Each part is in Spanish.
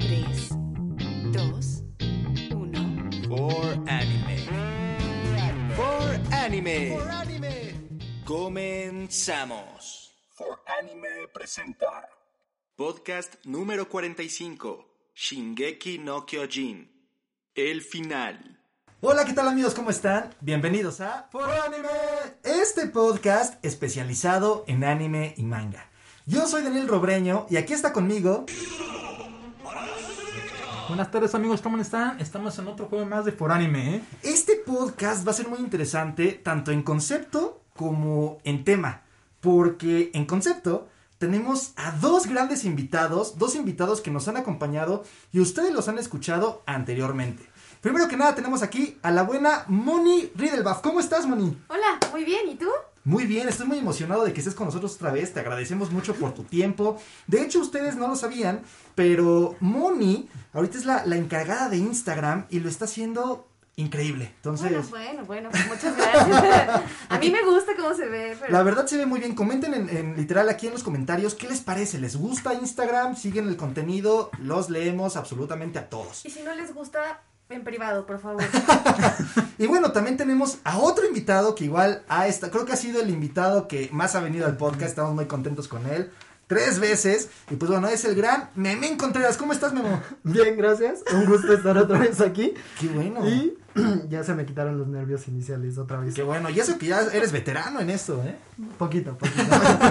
3, 2, 1. For Anime. For Anime. Comenzamos. For Anime presenta Podcast número 45. Shingeki no Kyojin. El final. Hola, ¿qué tal amigos? ¿Cómo están? Bienvenidos a For Anime, este podcast especializado en anime y manga. Yo soy Daniel Robreño y aquí está conmigo. Buenas tardes amigos, ¿cómo están? Estamos en otro juego más de For Anime, ¿eh? Este podcast va a ser muy interesante tanto en concepto como en tema, porque en concepto tenemos a dos grandes invitados, dos invitados que nos han acompañado y ustedes los han escuchado anteriormente. Primero que nada tenemos aquí a la buena Moni Riedelbach. ¿Cómo estás, Moni? Hola, muy bien, ¿y tú? Muy bien, estoy muy emocionado de que estés con nosotros otra vez. Te agradecemos mucho por tu tiempo. De hecho, ustedes no lo sabían, pero Moni ahorita es la, la encargada de Instagram y lo está haciendo increíble. Entonces, Bueno, bueno, bueno, pues muchas gracias. A mí me gusta cómo se ve, pero... la verdad se ve muy bien. Comenten en, en literal aquí en los comentarios qué les parece. ¿Les gusta Instagram? ¿Siguen el contenido? Los leemos absolutamente a todos. Y si no les gusta, en privado, por favor. Y bueno, también tenemos a otro invitado que igual ha esta, creo que ha sido el invitado que más ha venido al podcast, estamos muy contentos con él. Tres veces. Y pues bueno, es el gran Memín Contreras. ¿Cómo estás, Memo? Bien, gracias. Un gusto estar otra vez aquí. Qué bueno. Y ya se me quitaron los nervios iniciales otra vez. Qué bueno. Y eso que ya eres veterano en esto, ¿eh? Poquito, poquito.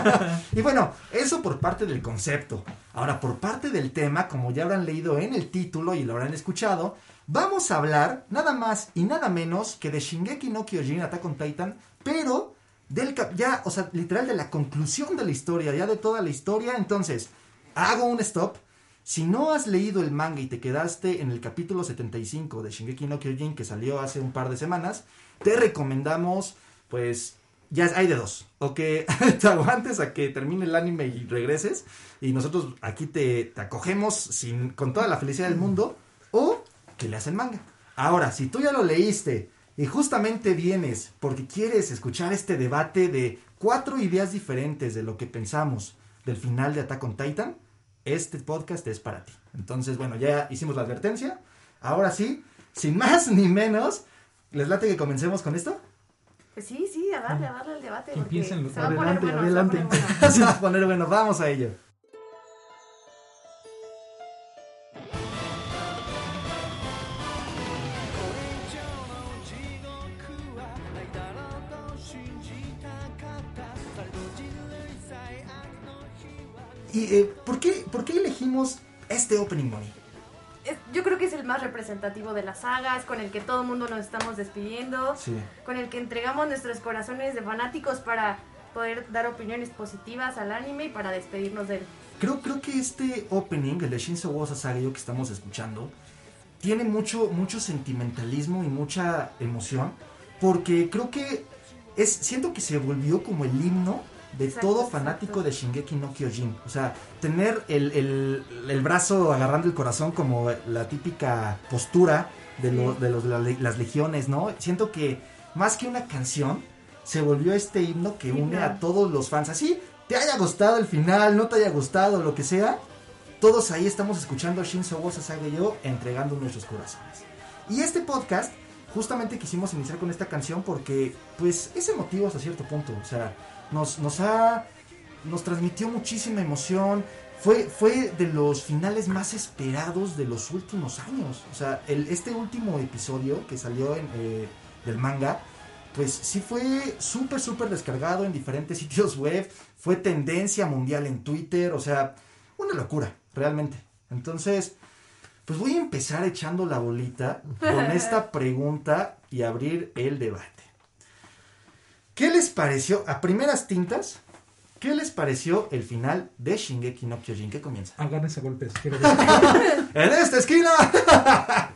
Y bueno, eso por parte del concepto. Ahora, por parte del tema, como ya habrán leído en el título y lo habrán escuchado, vamos a hablar nada más y nada menos que de Shingeki no Kyojin Attack on Titan, pero del cap- ya, o sea, literal de la conclusión de la historia, ya de toda la historia. Entonces, hago un stop. Si no has leído el manga y te quedaste en el capítulo 75 de Shingeki no Kyojin que salió hace un par de semanas, te recomendamos, pues, ya hay de dos. O que te aguantes a que termine el anime y regreses. Y nosotros aquí te, te acogemos sin, con toda la felicidad del mundo. O que leas el manga. Ahora, si tú ya lo leíste y justamente vienes porque quieres escuchar este debate de cuatro ideas diferentes de lo que pensamos del final de Attack on Titan, este podcast es para ti. Entonces, bueno, ya hicimos la advertencia. Ahora sí, sin más ni menos, ¿les late que comencemos con esto? Pues sí, sí, a darle, a darle al debate. porque se va a poner Adelante, bueno, adelante. Se va a poner bueno, vamos a ello. ¿Y eh, ¿por, qué, por qué elegimos este opening, Moni? Yo creo que es el más representativo de la saga, es con el que todo el mundo nos estamos despidiendo, Sí. con el que entregamos nuestros corazones de fanáticos para poder dar opiniones positivas al anime y para despedirnos de él. Creo, creo que este opening, el de Shinzo Wo Sasageyo que estamos escuchando, tiene mucho, mucho sentimentalismo y mucha emoción, porque creo que es, siento que se volvió como el himno de Exacto, todo exacto. fanático de Shingeki no Kyojin. O sea, tener el, el- el brazo agarrando el corazón como la típica postura de, lo- Sí. de los, la- las legiones, ¿no? Siento que más que una canción, se volvió este himno que une a todos los fans. Así, te haya gustado el final, no te haya gustado, lo que sea, todos ahí estamos escuchando a Shinzo Wo Sasageyo entregando nuestros corazones. Y este podcast, justamente quisimos iniciar con esta canción porque, pues, es emotivo hasta cierto punto. O sea, nos, nos ha. Nos transmitió muchísima emoción. Fue, fue de los finales más esperados de los últimos años. O sea, el, este último episodio que salió en, eh, del manga, pues sí fue súper, súper descargado en diferentes sitios web. Fue tendencia mundial en Twitter. O sea, una locura, realmente. Entonces, pues voy a empezar echando la bolita con esta pregunta y abrir el debate. ¿Qué les pareció a primeras tintas ¿Qué les pareció el final de Shingeki no Kyojin? ¿Qué comienza? Agárrense a golpes. ¡En esta esquina!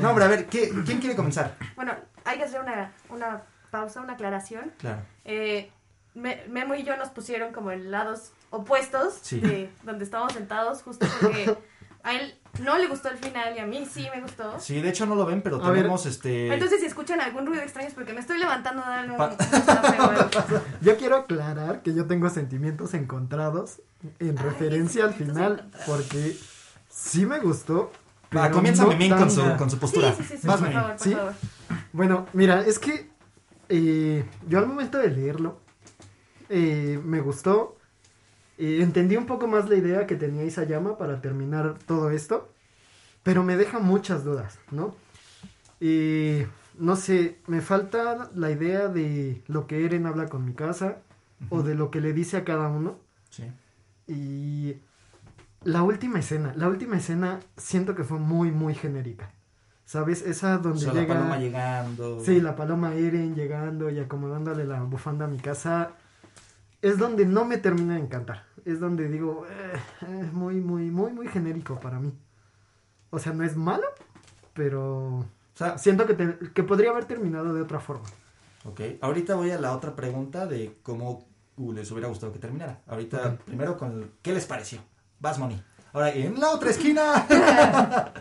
no, hombre, a ver, ¿qué- ¿quién quiere comenzar? Bueno, hay que hacer una, una pausa, una aclaración. Claro. Eh, Me- Memo y yo nos pusieron como en lados opuestos Sí. de donde estábamos sentados, justo porque a él no le gustó el final y a mí sí me gustó. Sí, de hecho no lo ven, pero A ver. tenemos este. Entonces, si escuchan algún ruido extraño es porque me estoy levantando a darle un, Pa- un zape, Yo quiero aclarar que yo tengo sentimientos encontrados en Ay, referencia al final, porque sí me gustó. Va, pero comienza no Memín con su, con su postura. sí, sí, sí, Vas, por favor, por ¿Sí? favor. Bueno, mira, es que eh, yo al momento de leerlo eh, me gustó. Eh, entendí un poco más la idea que tenía Isayama para terminar todo esto, pero me deja muchas dudas, ¿no? Y no sé, me falta la idea de lo que Eren habla con mi casa o de lo que le dice a cada uno. Sí. Y la última escena, la última escena siento que fue muy, muy genérica. ¿Sabes? Esa O donde sea, llega... la paloma llegando. Sí, la paloma Eren llegando y acomodándole la bufanda a mi casa. Es donde no me termina de encantar. Es donde digo, "Eh, es muy, muy, muy, muy genérico para mí. O sea, no es malo, pero O sea, siento que, te- que podría haber terminado de otra forma. ok. Ahorita voy a la otra pregunta de cómo uh, les hubiera gustado que terminara. Ahorita, primero con el- ¿qué les pareció? Vas, Moni. Ahora, en la otra esquina.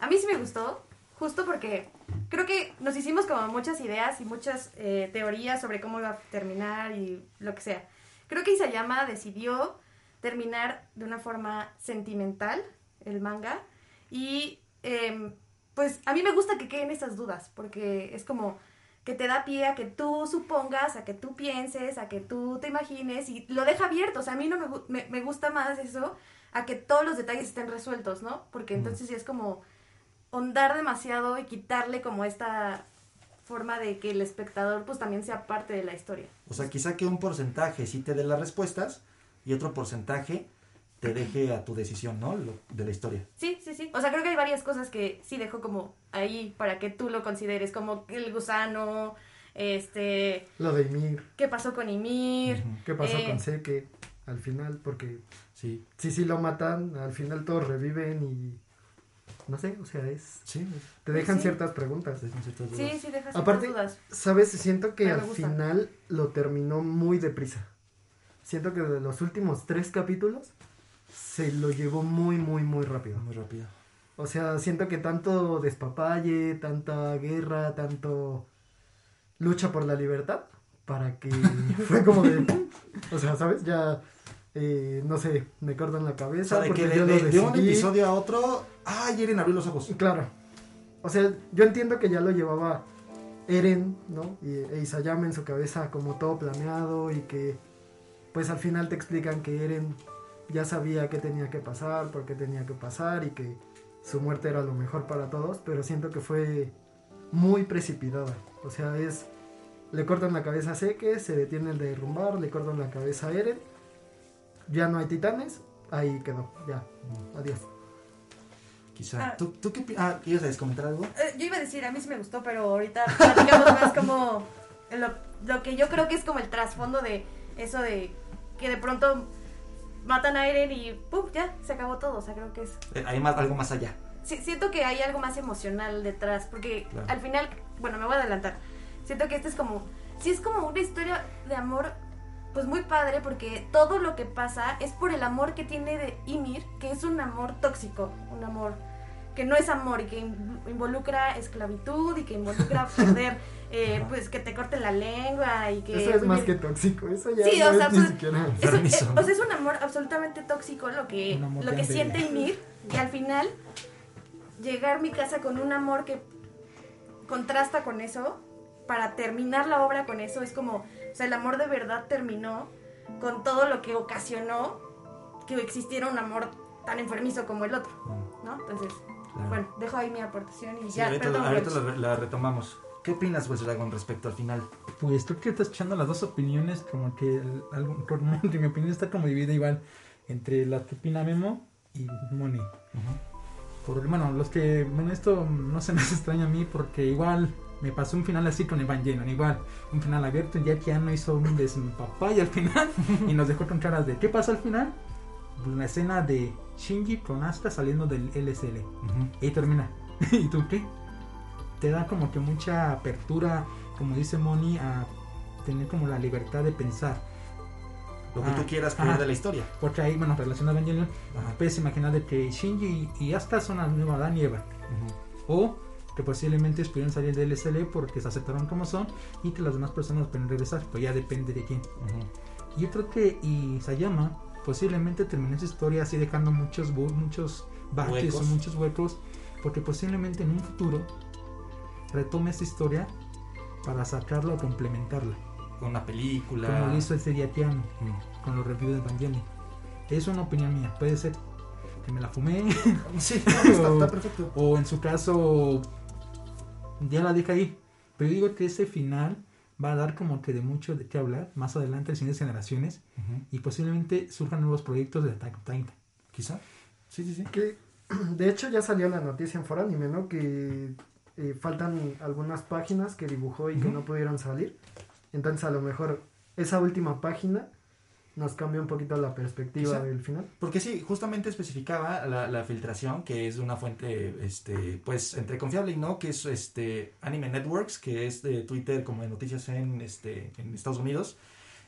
A mí sí me gustó, justo porque creo que nos hicimos como muchas ideas y muchas eh, teorías sobre cómo iba a terminar y lo que sea. Creo que Isayama decidió terminar de una forma sentimental el manga y em, pues a mí me gusta que queden esas dudas porque es como que te da pie a que tú supongas, a que tú pienses, a que tú te imagines y lo deja abierto. O sea, a mí no me, me, me gusta más eso a que todos los detalles estén resueltos, ¿no? Porque entonces sí es como hondar demasiado y quitarle como esta forma de que el espectador pues también sea parte de la historia. O sea, quizá que un porcentaje sí te dé las respuestas y otro porcentaje te deje a tu decisión, ¿no? Lo- de la historia. Sí, sí, sí. O sea, creo que hay varias cosas que sí dejo como ahí para que tú lo consideres, como el gusano, este, Lo de Ymir, qué pasó con Ymir. ¿qué pasó Eh. con Seke al final? Porque Sí, si sí lo matan, al final todos reviven y... No sé, o sea, es... sí. Te dejan Sí. ciertas preguntas. dejan ciertas Sí, dudas. sí, dejas Aparte, ciertas dudas. ¿Sabes? Siento que al gusta. final lo terminó muy deprisa. Siento que de los últimos tres capítulos se lo llevó muy, muy, muy rápido. Muy rápido. O sea, siento que tanto despapalle, tanta guerra, tanto lucha por la libertad, para que fue como de... O sea, ¿sabes? Ya, eh, no sé, me cortan la O cabeza. sea, de porque que de, yo lo de- de un episodio a otro, ¡ay, Eren abrió los ojos! Claro. O sea, yo entiendo que ya lo llevaba Eren, ¿no? Y e Isayama en su cabeza como todo planeado y que pues al final te explican que Eren ya sabía qué tenía que pasar, por qué tenía que pasar y que su muerte era lo mejor para todos, pero siento que fue muy precipitada. O sea, es le cortan la cabeza a Seke, se detiene el derrumbar, le cortan la cabeza a Eren, ya no hay titanes, ahí quedó, ya, adiós. Quizá. Ah. ¿Tú, tú qué Ah, ¿quieres comentar algo? Eh, yo iba a decir, a mí sí me gustó, pero ahorita platicamos más como lo, lo que yo creo que es como el trasfondo de eso de que de pronto matan a Eren y ¡pum! ya, se acabó todo. O sea, creo que es... Eh, hay más, algo más allá. Sí, siento que hay algo más emocional detrás, porque Claro. al final, bueno, me voy a adelantar. Siento que este es como, sí es como una historia de amor, pues muy padre, porque todo lo que pasa es por el amor que tiene de Ymir, que es un amor tóxico, un amor que no es amor y que in- involucra esclavitud y que involucra perder, eh, pues que te corten la lengua y que... Eso es más que tóxico, eso ya Sí, no o sea, es ni pues, siquiera... es, o sea, es un amor absolutamente tóxico lo que, lo que siente. Ymir. Y al final, llegar a mi casa con un amor que contrasta con eso, para terminar la obra con eso, es como, sea, el amor de verdad terminó con todo lo que ocasionó que existiera un amor tan enfermizo como el otro, ¿no? Entonces, Claro. bueno, dejo ahí mi aportación y Sí, ya, ahorita, perdón. ahorita la, la retomamos. ¿Qué opinas, pues, Dragon, respecto al final? Pues creo que estás echando las dos opiniones, como que algo, mi opinión está como dividida igual entre la que opina Memo y Moni. Por, bueno, los que, bueno, esto no se me hace extraño a mí porque igual me pasó un final así con Evangelion, igual, un final abierto, ya que ya no hizo un desempapay al final y nos dejó con caras de ¿qué pasó al final? Una escena de Shinji con Asta saliendo del LSL. Y ahí termina. ¿Y tú qué? Te da como que mucha apertura, como dice Moni, a tener como la libertad de pensar. Lo que Ah, tú quieras creer ajá. de la historia. Porque ahí, bueno, relacionado a Evangelion, puedes imaginar de que Shinji y Asta son la nueva Adán y Eva. O que posiblemente pudieron salir del SL porque se aceptaron como son y que las demás personas pueden regresar, pues ya depende de quién. Y yo creo que Isayama posiblemente terminó esa historia así dejando muchos muchos baches o muchos huecos porque posiblemente en un futuro retome esta historia para sacarla o complementarla. Una película. Como lo hizo ese día Tiano Mm. con los reviews de Evangelion. Es una opinión mía, puede ser que me la fumé Sí, no, está, está perfecto. o en su caso ya la deja ahí. Pero digo que ese final va a dar como que de mucho de qué hablar más adelante en siguientes generaciones y posiblemente surjan nuevos proyectos de Attack on Titan. Quizá. Sí, sí, sí. Que de hecho ya salió la noticia en Foranime, ¿no? Que eh, faltan algunas páginas que dibujó y que Ujú. no pudieron salir. Entonces a lo mejor esa última página nos cambia un poquito la perspectiva Quizá. del final. Porque sí, justamente especificaba la, la filtración, que es de una fuente, este, pues, entre confiable y no, que es este Anime Networks, que es de Twitter como de noticias en, este, en Estados Unidos.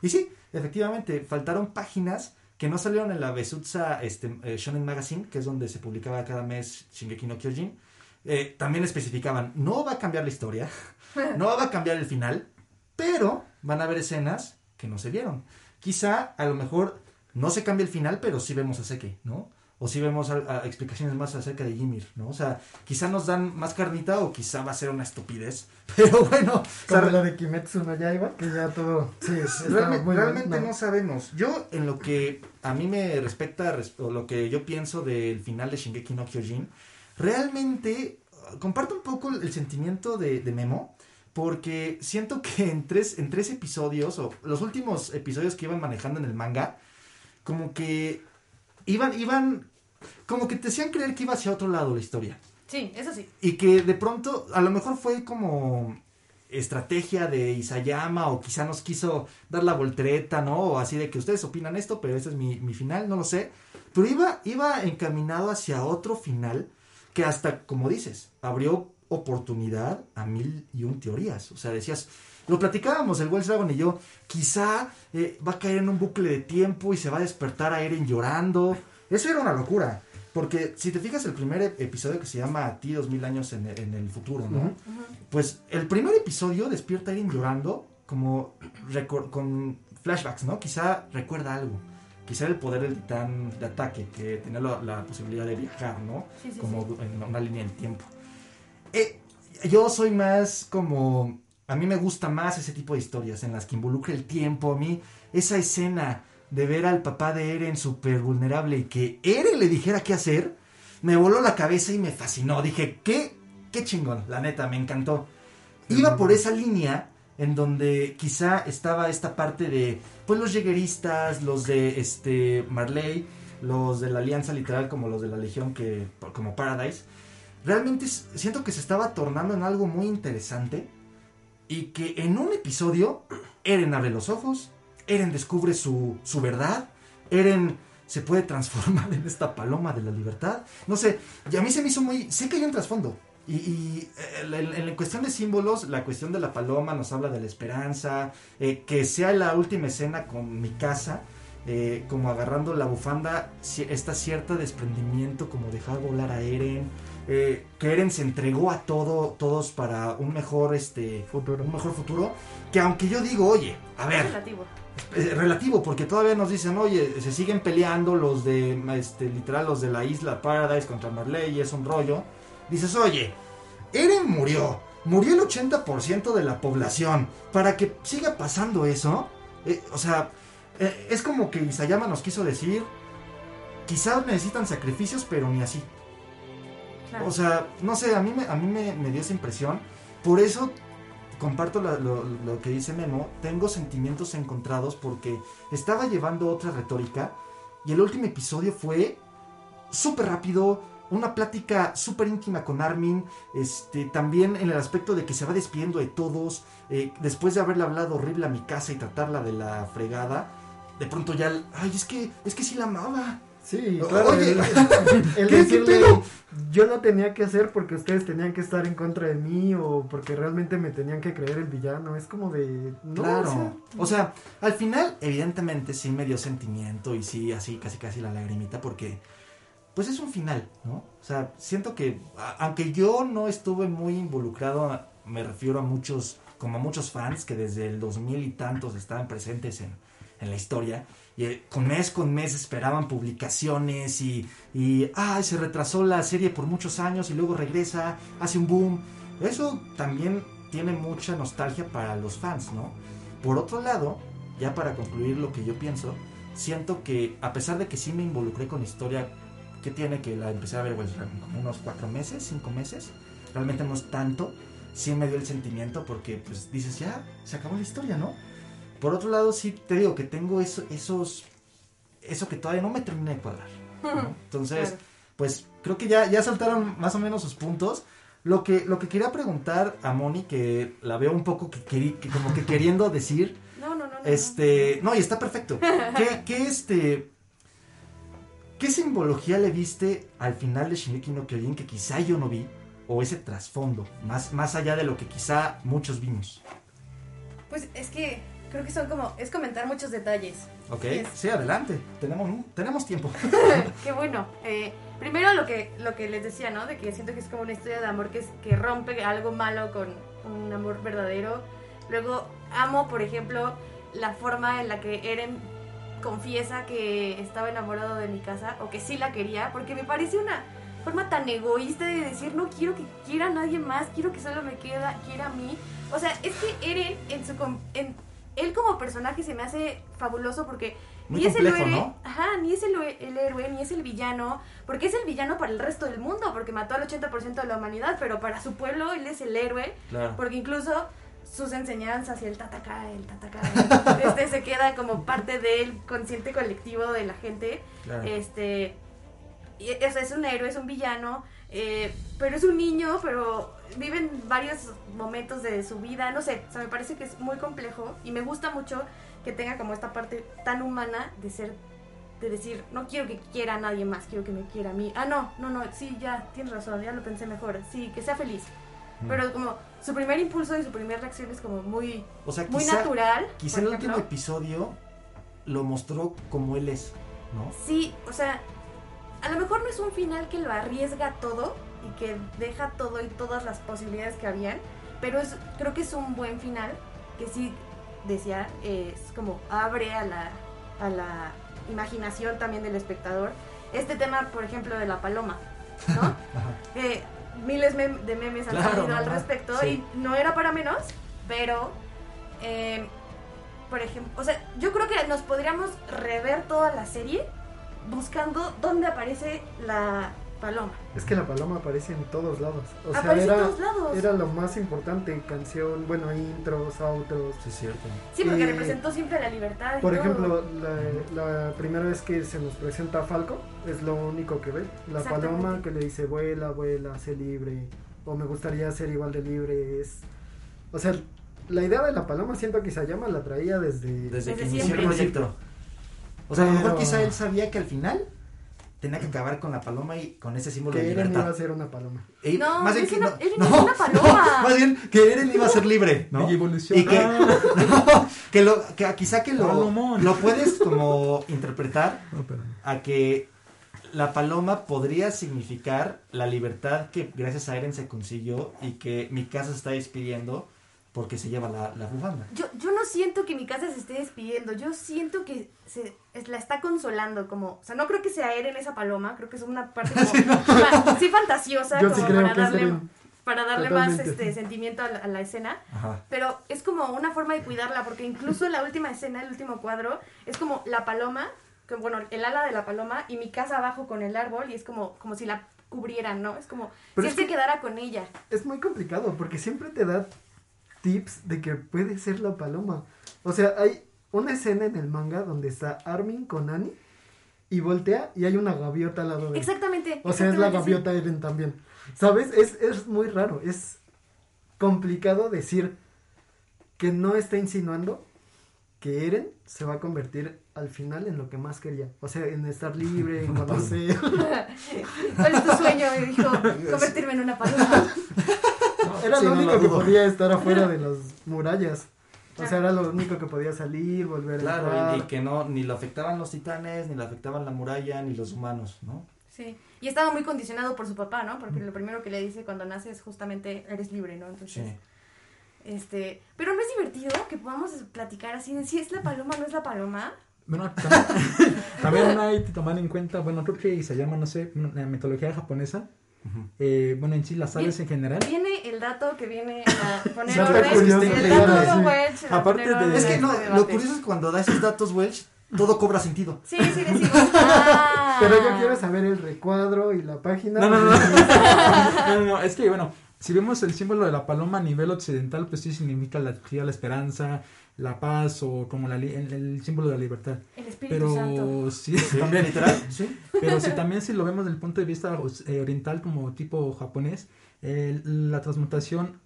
Y sí, efectivamente, faltaron páginas que no salieron en la Besutsa este, eh, Shonen Magazine, que es donde se publicaba cada mes Shingeki no Kyojin. Eh, también especificaban, no va a cambiar la historia, no va a cambiar el final, pero van a haber escenas que no se vieron. Quizá, a lo mejor, no se cambia el final, pero sí vemos a Seke, ¿no? O sí vemos a- a explicaciones más acerca de Ymir, ¿no? O sea, quizá nos dan más carnita o quizá va a ser una estupidez. Pero bueno, Como lo de Kimetsu no Yaiba, que ya todo... Sí, Realmente, muy realmente no. sabemos. Yo, en lo que a mí me respecta, res- o lo que yo pienso del final de Shingeki no Kyojin, realmente comparto un poco el sentimiento de, de Memo, porque siento que en tres, en tres episodios, o los últimos episodios que iban manejando en el manga, como que iban, iban, como que te hacían creer que iba hacia otro lado la historia. Sí, eso sí. Y que de pronto, a lo mejor fue como estrategia de Isayama o quizá nos quiso dar la voltereta, ¿no? O así de que ustedes opinan esto, pero este es mi, mi final, no lo sé. Pero iba, iba encaminado hacia otro final que hasta, como dices, abrió oportunidad a mil y un teorías. O sea, decías, lo platicábamos el Wells Dragon y yo, quizá eh, va a caer en un bucle de tiempo y se va a despertar a Eren llorando. Eso era una locura. Porque si te fijas el primer ep- episodio que se llama A ti dos mil años en, en el futuro, ¿no? Pues el primer episodio despierta a Eren llorando como con flashbacks, ¿no? Quizá recuerda algo. Quizá el poder del titán de ataque, que tenía la, la posibilidad de viajar, ¿no? Sí, sí, como sí. en una línea del tiempo. Eh, yo soy más como... A mí me gusta más ese tipo de historias en las que involucra el tiempo. A mí esa escena de ver al papá de Eren súper vulnerable y que Eren le dijera qué hacer, me voló la cabeza y me fascinó. Dije, qué, qué chingón, la neta, me encantó. Iba por esa línea en donde quizá estaba esta parte de, pues los llegueristas, los de este Marley, los de la Alianza literal como los de la Legión, que como Paradise. Realmente siento que se estaba tornando en algo muy interesante y que en un episodio Eren abre los ojos, Eren descubre su, su verdad, Eren se puede transformar en esta paloma de la libertad. No sé, y a mí se me hizo muy... Sé que hay un trasfondo. Y, en, en cuestión de símbolos, la cuestión de la paloma nos habla de la esperanza, eh, que sea la última escena con mi casa, eh, como agarrando la bufanda, ci- esta cierta desprendimiento, como dejar volar a Eren, eh, que Eren se entregó a todo, todos para un mejor, este, Futuro. un mejor futuro, que aunque yo digo, oye, a ver, Relativo. eh, relativo, porque todavía nos dicen, oye, se siguen peleando los de, este, literal, los de la isla Paradise contra Marley, y es un rollo. Dices, oye, Eren murió, murió el 80% de la población, para que siga pasando eso, eh, o sea, eh, es como que Isayama nos quiso decir, quizás necesitan sacrificios, pero ni así. O sea, no sé, a mí me, a mí me, me dio esa impresión. Por eso comparto lo que dice Memo. Tengo sentimientos encontrados porque estaba llevando otra retórica. Y el último episodio fue súper rápido. una plática súper íntima con Armin, este, también en el aspecto de que se va despidiendo de todos, eh, después de haberle hablado horrible a mi casa y tratarla de la fregada, de pronto ya, ay, es que, es que sí la amaba. Sí, claro. oye, el, el ¿qué- decirle, yo lo tenía que hacer porque ustedes tenían que estar en contra de mí o porque realmente me tenían que creer el villano. Es como de. No, claro. o sea, O sea, al final, evidentemente, sí me dio sentimiento y sí, así, casi, casi la lagrimita, porque, pues es un final, ¿no? O sea, siento que, a- aunque yo no estuve muy involucrado, me refiero a muchos, como a muchos fans que desde el 2000 y tantos estaban presentes en, en la historia, y eh, con mes con mes esperaban publicaciones y, y, ay, se retrasó la serie por muchos años y luego regresa, hace un boom. Eso también tiene mucha nostalgia para los fans, ¿no? Por otro lado, ya para concluir lo que yo pienso, siento que a pesar de que sí me involucré con historia que tiene, que la empecé a ver pues, como unos cuatro meses, cinco meses, realmente no es tanto, sí me dio el sentimiento porque pues dices, ya, se acabó la historia, ¿no? Por otro lado, sí te digo que tengo eso, esos, eso que todavía no me termina de cuadrar. ¿no? Entonces, Claro. pues creo que ya, ya soltaron más o menos sus puntos. Lo que, lo que quería preguntar a Moni, que la veo un poco que, queri- que como que queriendo decir, No, no, no. no, este, no, y está perfecto. ¿Qué, qué, este, qué simbología le viste al final de Shingeki no Kyojin que quizá yo no vi? O ese trasfondo, más, más allá de lo que quizá muchos vimos. Pues es que creo que son como, es comentar muchos detalles. ¿Ok? Yes. Sí, adelante. Tenemos, tenemos tiempo. Qué bueno. Eh, primero lo que, lo que les decía, ¿no? De que siento que es como una historia de amor que, es, que rompe algo malo con un amor verdadero. Luego amo, por ejemplo, la forma en la que Eren confiesa que estaba enamorado de mi casa o que sí la quería, porque me parece una forma tan egoísta de decir no quiero que quiera a nadie más, quiero que solo me queda, quiera a mí. O sea, es que Eren en su en, él como personaje se me hace fabuloso porque Muy ni es el héroe, ¿no? ajá, ni es el, héroe, ni es el villano, porque es el villano para el resto del mundo, porque mató al 80% de la humanidad, pero para su pueblo él es el héroe, Claro. porque incluso sus enseñanzas y el tataka, el tataka, este se queda como parte del consciente colectivo de la gente. Claro. Este, y, es un héroe, es un villano, eh, pero es un niño, pero viven varios momentos de su vida, no sé, o sea, me parece que es muy complejo y me gusta mucho que tenga como esta parte tan humana de ser, de decir, no quiero que quiera a nadie más, quiero que me quiera a mí. Ah, no, no, no, sí, ya, tienes razón, ya lo pensé mejor, sí, que sea feliz. Pero como su primer impulso y su primera reacción es como muy, O sea, muy quizá, natural. quizá por el último episodio lo mostró como él es, ¿no? Sí, o sea, a lo mejor no es un final que lo arriesga todo y que deja todo y todas las posibilidades que habían, pero es, creo que es un buen final que sí, decía, es como abre a la, a la imaginación también del espectador. Este tema, por ejemplo, de la paloma, ¿no? Eh, miles de memes han Claro, salido al respecto sí. y no era para menos, pero, eh, por ejemplo, o sea, yo creo que nos podríamos rever toda la serie buscando dónde aparece la paloma. Es que la paloma aparece en todos lados. O sea, Aparece en era, todos lados. era lo más importante. Canción, bueno, intros, outros. Sí, es cierto. Sí, porque y- representó siempre la libertad. y Por todo. ejemplo, la, la primera vez que se nos presenta a Falco, es lo único que ve. La paloma que le dice, vuela, vuela, sé libre. O me gustaría ser igual de libre. Es... O sea, la idea de la paloma siento que Isayama la traía desde... Desde, que Desde inició el proyecto. O sea, a lo mejor quizá él sabía que al final tenía que acabar con la paloma y con ese símbolo de que Eren libertad. iba a ser una paloma. Y No, más bien es que una- no, Eren es una paloma. más bien que Eren iba a ser libre, ¿no? Y evoluciona. Y que, no, que lo, que quizá que lo, lo puedes como interpretar No, a que la paloma podría significar la libertad que gracias a Eren se consiguió y que mi casa se está despidiendo porque se lleva la, la bufanda. Yo, yo no siento que mi casa se esté despidiendo, yo siento que se es- la está consolando, como, o sea, no creo que sea Eren esa paloma, creo que es una parte como, fa- sí fantasiosa, Yo sí como creo para darle, para darle más Totalmente. este sentimiento a la, a la escena, Ajá. pero es como una forma de cuidarla, porque incluso en la última escena, el último cuadro, es como la paloma, que, bueno, el ala de la paloma y mi casa abajo con el árbol, y es como, como si la cubrieran, ¿no? Es como Pero si es él se que- quedara con ella. Es muy complicado porque siempre te da tips de que puede ser la paloma. O sea, hay una escena en el manga donde está Armin con Annie y voltea y hay una gaviota al lado de él. Exactamente. O sea, es la sí. gaviota Eren también. ¿Sabes? Es, es muy raro. Es complicado decir que no está insinuando que Eren se va a convertir al final en lo que más quería. O sea, en estar libre, en conocer. ¿Cuál es tu sueño? Me dijo, convertirme en una paloma. Era Sí, lo no único lo que podía estar afuera de las murallas. O sea, era lo único que podía salir, volver a Claro, entrar. y, y que no, ni lo afectaban los titanes, ni lo afectaban la muralla, ni los humanos, ¿no? Sí. Y estaba muy condicionado por su papá, ¿no? Porque lo primero que le dice cuando nace es justamente eres libre, ¿no? Entonces, Sí. este, pero no es divertido que podamos platicar así de si es la paloma o no es la paloma. Bueno, también, también hay que tomar en cuenta, bueno, creo que se llama, no sé, en la mitología japonesa, eh, bueno, en sí las aves en general. Viene el dato que viene a poner Dato orden. curioso, el dato sí. Welch a Aparte de- Es que no, debate. lo curioso es que cuando da esos datos Welch, todo cobra sentido. Sí, sí, decimos. Ah. Pero yo quiero saber el recuadro y la página. No, no, no. no, no, no, es que bueno, si vemos el símbolo de la paloma a nivel occidental, pues sí significa la, la esperanza, la paz o como la, li- el, el símbolo de la libertad. El Espíritu Santo. Pero sí, Sí, también, literal, sí. pero si también si lo vemos desde el punto de vista eh, oriental como tipo japonés, eh, la transmutación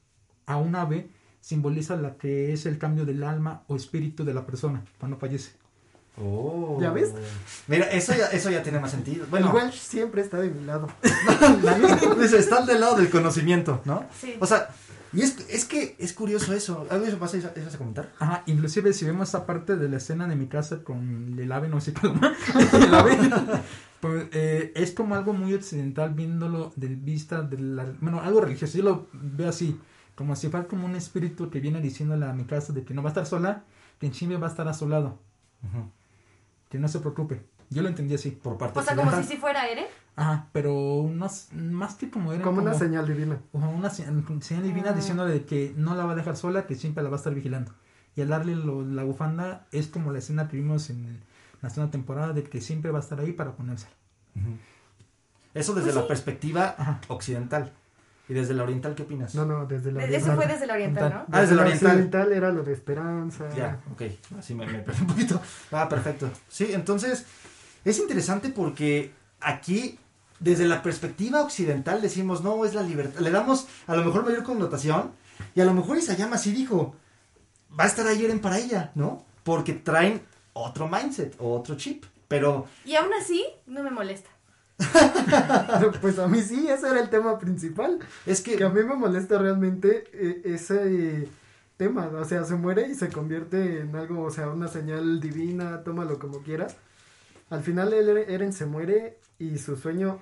a un ave simboliza la que es el cambio del alma o espíritu de la persona cuando fallece. Oh. ¿Ya ves? Mira, eso ya, eso ya tiene más sentido. Bueno, El Welsh siempre está de mi lado. Dice, están del lado del conocimiento, ¿no? Sí. O sea, y es, es que es curioso eso. ¿Algo eso pasa? ¿Eso vas a comentar? Ajá, inclusive si vemos esa parte de la escena de mi casa con el ave, no sé paloma, el ave, pues eh, es como algo muy occidental viéndolo de vista de la, bueno, algo religioso, yo lo veo así, como si fuera como un espíritu que viene diciéndole a mi casa de que no va a estar sola, que en Chile va a estar a su lado, que no se preocupe. Yo lo entendí así. Por parte O sea, como si si fuera Eren. Ajá, pero no, s- más que como era Como una señal divina. Como una se- señal divina Ah. diciéndole que no la va a dejar sola, que siempre la va a estar vigilando. Y al darle lo- la bufanda es como la escena que vimos en la segunda temporada de que siempre va a estar ahí para ponérsela. Eso desde Pues la sí. perspectiva Ajá. occidental. ¿Y desde la oriental qué opinas? No, no, desde la De- Eso fue desde la oriental, ¿no? Ah, desde la la oriental. occidental era lo de esperanza. Ya, ok. Así me, me perdí un poquito. Ah, perfecto. Sí, entonces es interesante porque aquí, desde la perspectiva occidental, decimos, no, es la libertad. Le damos a lo mejor mayor connotación. Y a lo mejor Isayama sí dijo, va a estar ahí Eren para ella, ¿no? Porque traen otro mindset o otro chip. Pero, Y aún así, no me molesta. Pues a mí sí, ese era el tema principal. es que... Que a mí me molesta realmente eh, ese tema. O sea, se muere y se convierte en algo, o sea, una señal divina, tómalo como quieras. Al final el Eren- se muere y su sueño,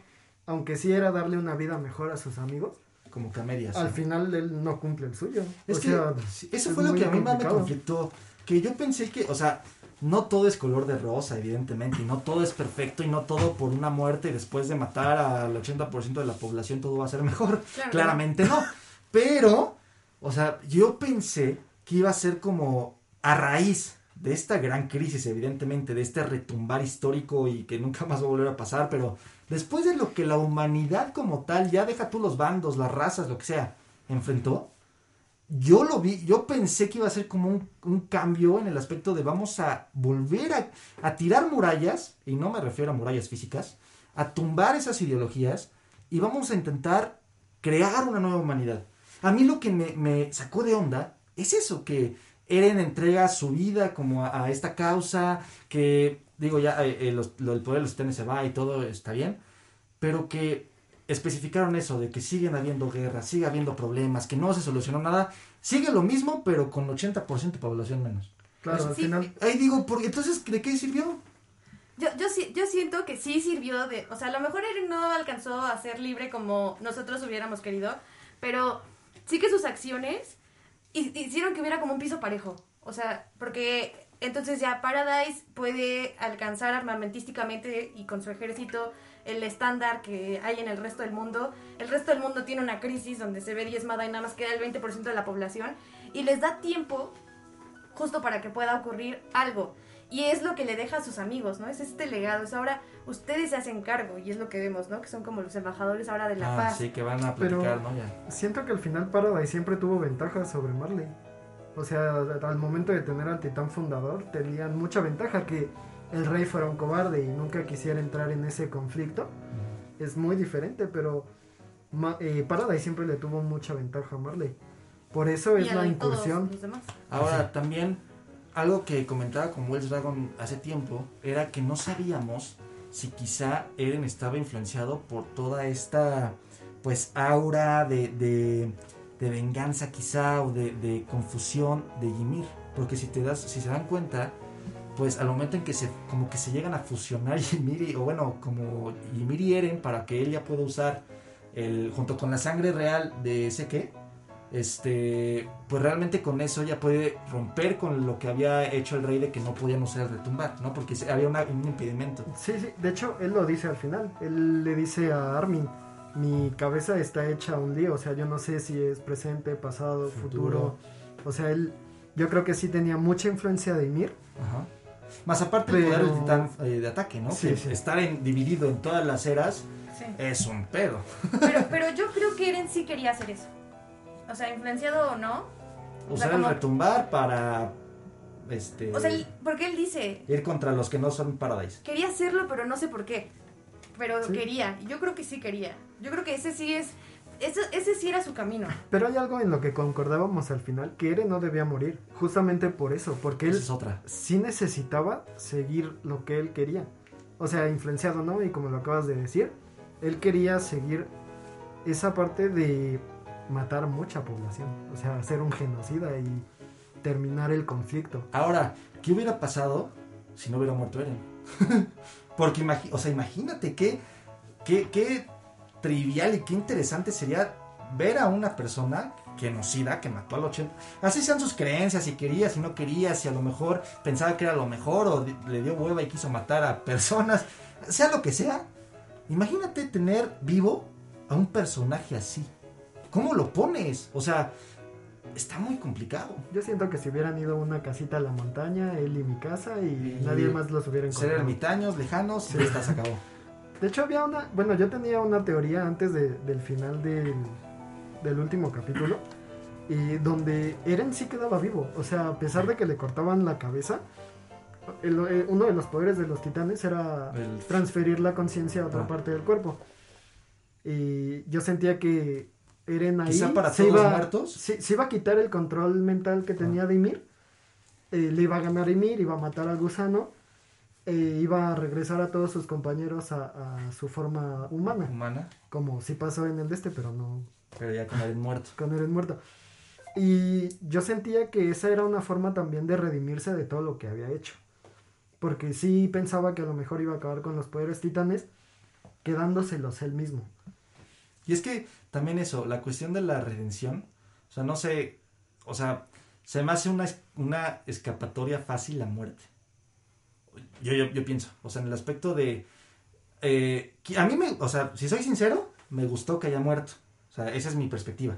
aunque sí era darle una vida mejor a sus amigos, Como que a medias. al ¿no? final él no cumple el suyo. Es o que sea, eso es fue lo que a mí más me conflictó. Que yo pensé que, o sea, no todo es color de rosa, evidentemente, y no todo es perfecto, y no todo por una muerte y después de matar al 80% de la población todo va a ser mejor. Claro. Claramente no. Pero, o sea, yo pensé que iba a ser como a raíz de esta gran crisis, evidentemente, de este retumbar histórico y que nunca más va a volver a pasar, pero después de lo que la humanidad como tal, ya deja tú los bandos, las razas, lo que sea, enfrentó, yo lo vi, yo pensé que iba a ser como un, cambio en el aspecto de vamos a volver a, tirar murallas, y no me refiero a murallas físicas, a tumbar esas ideologías y vamos a intentar crear una nueva humanidad. A mí lo que me sacó de onda es eso, que Eren entrega su vida como a, a esta causa, que digo ya, eh, eh, los- lo del poder de los titanes se va y todo está bien, pero que especificaron eso, de que siguen habiendo guerras, sigue habiendo problemas, que no se solucionó nada, sigue lo mismo, pero con 80% de población menos. Claro, al Sí. final. Ahí digo, ¿por, entonces, ¿de qué sirvió? Yo, yo, yo siento que sí sirvió de... O sea, a lo mejor Eren no alcanzó a ser libre como nosotros hubiéramos querido, pero sí que sus acciones hicieron que hubiera como un piso parejo. O sea, porque entonces ya Paradise puede alcanzar armamentísticamente y con su ejército el estándar que hay en el resto del mundo. El resto del mundo tiene una crisis donde se ve diezmada y nada más queda el 20% de la población. Y les da tiempo justo para que pueda ocurrir algo. Y es lo que le deja a sus amigos, ¿no? Es este legado. Es ahora ustedes se hacen cargo y es lo que vemos, ¿no? Que son como los embajadores ahora de la Ah, paz. sí, que van a Pero- platicar, ¿no? Ya. Siento que al final Paradise siempre tuvo ventaja sobre Marley. O sea, al momento de tener al titán fundador, tenían mucha ventaja que el rey fuera un cobarde y nunca quisiera entrar en ese conflicto, es muy diferente, pero Ma- eh, Paradise siempre le tuvo mucha ventaja a Marley. Por eso es la incursión. los demás. Ahora, también algo que comentaba con Wells Dragon hace tiempo era que no sabíamos si quizá Eren estaba influenciado por toda esta pues aura de, de, venganza quizá o de, de confusión de Ymir. Porque si te das, si se dan cuenta, pues al momento en que se como que se llegan a fusionar Ymir y, o bueno, como Ymir y Eren para que él ya pueda usar el junto con la sangre real de ese que este pues realmente con eso ya puede romper con lo que había hecho el rey de que no podían usar el retumbar, ¿no? Porque había una- un impedimento. Sí, sí, de hecho él lo dice al final. Él le dice a Armin, mi cabeza está hecha un lío, o sea, yo no sé si es presente, pasado, futuro. Futuro. O sea, él yo creo que sí tenía mucha influencia de Ymir. Ajá. Más aparte poder titán eh, de ataque, ¿no? Sí, que sí. estar en- dividido en todas las eras Sí. es un pedo. Pero, pero yo creo que Eren sí quería hacer eso. O sea, influenciado o no. O sea, Usar como- el retumbar para este O sea, porque él dice, ir contra los que no son Paradise. quería hacerlo, pero no sé por qué. Pero Sí. quería. Yo creo que sí quería. Yo creo que ese sí es. Ese, ese sí era su camino. Pero hay algo en lo que concordábamos al final, que Eren no debía morir, justamente por eso, porque él Esa es otra. sí necesitaba seguir lo que él quería. O sea, influenciado, ¿no? Y como lo acabas de decir, él quería seguir esa parte de matar mucha población, o sea, ser un genocida y terminar el conflicto. Ahora, ¿qué hubiera pasado si no hubiera muerto Eren? Porque, o sea, imagínate qué, qué, qué trivial y qué interesante sería ver a una persona genocida que mató al 80. Así sean sus creencias, si quería, si no quería, si a lo mejor pensaba que era lo mejor o le dio hueva y quiso matar a personas, sea lo que sea. Imagínate tener vivo a un personaje así. ¿Cómo lo pones? O sea, está muy complicado. Yo siento que si hubieran ido a una casita a la montaña, él y mi casa, y, Y nadie más los hubiera Ser encontrado. ermitaños, lejanos, Sí. y está, se acabó. De hecho, había una. Bueno, yo tenía una teoría antes de- del final del, del último capítulo. Y donde Eren sí quedaba vivo. O sea, a pesar de que le cortaban la cabeza, el- eh, uno de los poderes de los titanes era El- transferir la conciencia a otra Ah. parte del cuerpo. Y yo sentía que Eren ahí. Quizá para se todos iba, muertos. Sí, se iba a quitar el control mental que tenía de Ymir. eh, le iba a ganar Ymir, iba a matar al gusano. e iba a regresar a todos sus compañeros a, a su forma humana. humana, Como sí pasó en el de este, pero no pero ya con Eren muerto. con Eren muerto. Y yo sentía que esa era una forma también de redimirse de todo lo que había hecho. Porque sí pensaba que a lo mejor iba a acabar con los poderes titanes, quedándoselos él mismo. Y es que también eso, la cuestión de la redención, o sea, no sé, o sea, se me hace una, una escapatoria fácil la muerte. Yo, yo, pienso, o sea, en el aspecto de... eh, a mí me, o sea, si soy sincero, me gustó que haya muerto. O sea, esa es mi perspectiva.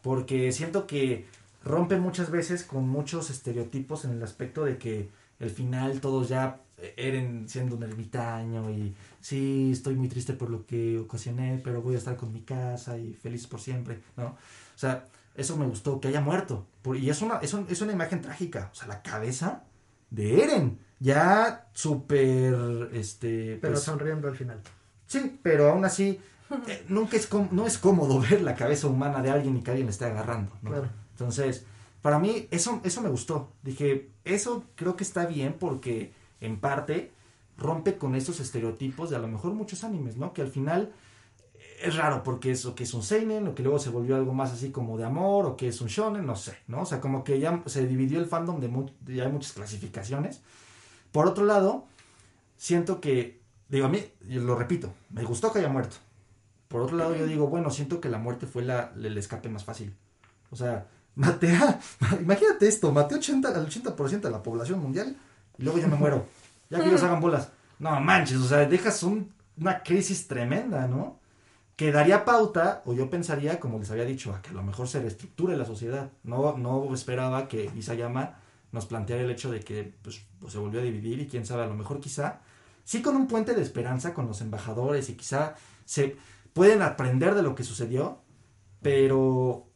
Porque siento que rompe muchas veces con muchos estereotipos en el aspecto de que el final todos ya eh, Eren siendo un ermitaño y sí, estoy muy triste por lo que ocasioné, pero voy a estar con mi casa y feliz por siempre, ¿no? O sea, eso me gustó, que haya muerto. Por- y es una, es, un- es una imagen trágica. O sea, la cabeza de Eren, ya súper, este... Pero pues, sonriendo al final. Sí, pero aún así, eh, nunca es com- no es cómodo ver la cabeza humana de alguien y que alguien le esté agarrando, ¿no? Claro. Entonces, para mí eso, eso me gustó. Dije, eso creo que está bien porque en parte rompe con esos estereotipos de a lo mejor muchos animes, ¿no? Que al final eh, es raro porque es o que es un seinen o que luego se volvió algo más así como de amor o que es un shonen, no sé, ¿no? O sea, como que ya se dividió el fandom de mu- hay muchas clasificaciones. Por otro lado, siento que, digo, a mí, y lo repito, me gustó que haya muerto. Por otro lado, yo digo, bueno, siento que la muerte fue la, el escape más fácil. O sea, maté a, imagínate esto, maté 80, al 80% de la población mundial y luego yo me muero. Ya que ellos hagan bolas. No manches, o sea, dejas un- una crisis tremenda, ¿no? Que daría pauta, o yo pensaría, como les había dicho, a que a lo mejor se reestructure la sociedad. No, no esperaba que Isayama nos planteara el hecho de que pues, pues, se volvió a dividir y quién sabe, a lo mejor quizá, sí con un puente de esperanza con los embajadores y quizá se pueden aprender de lo que sucedió, pero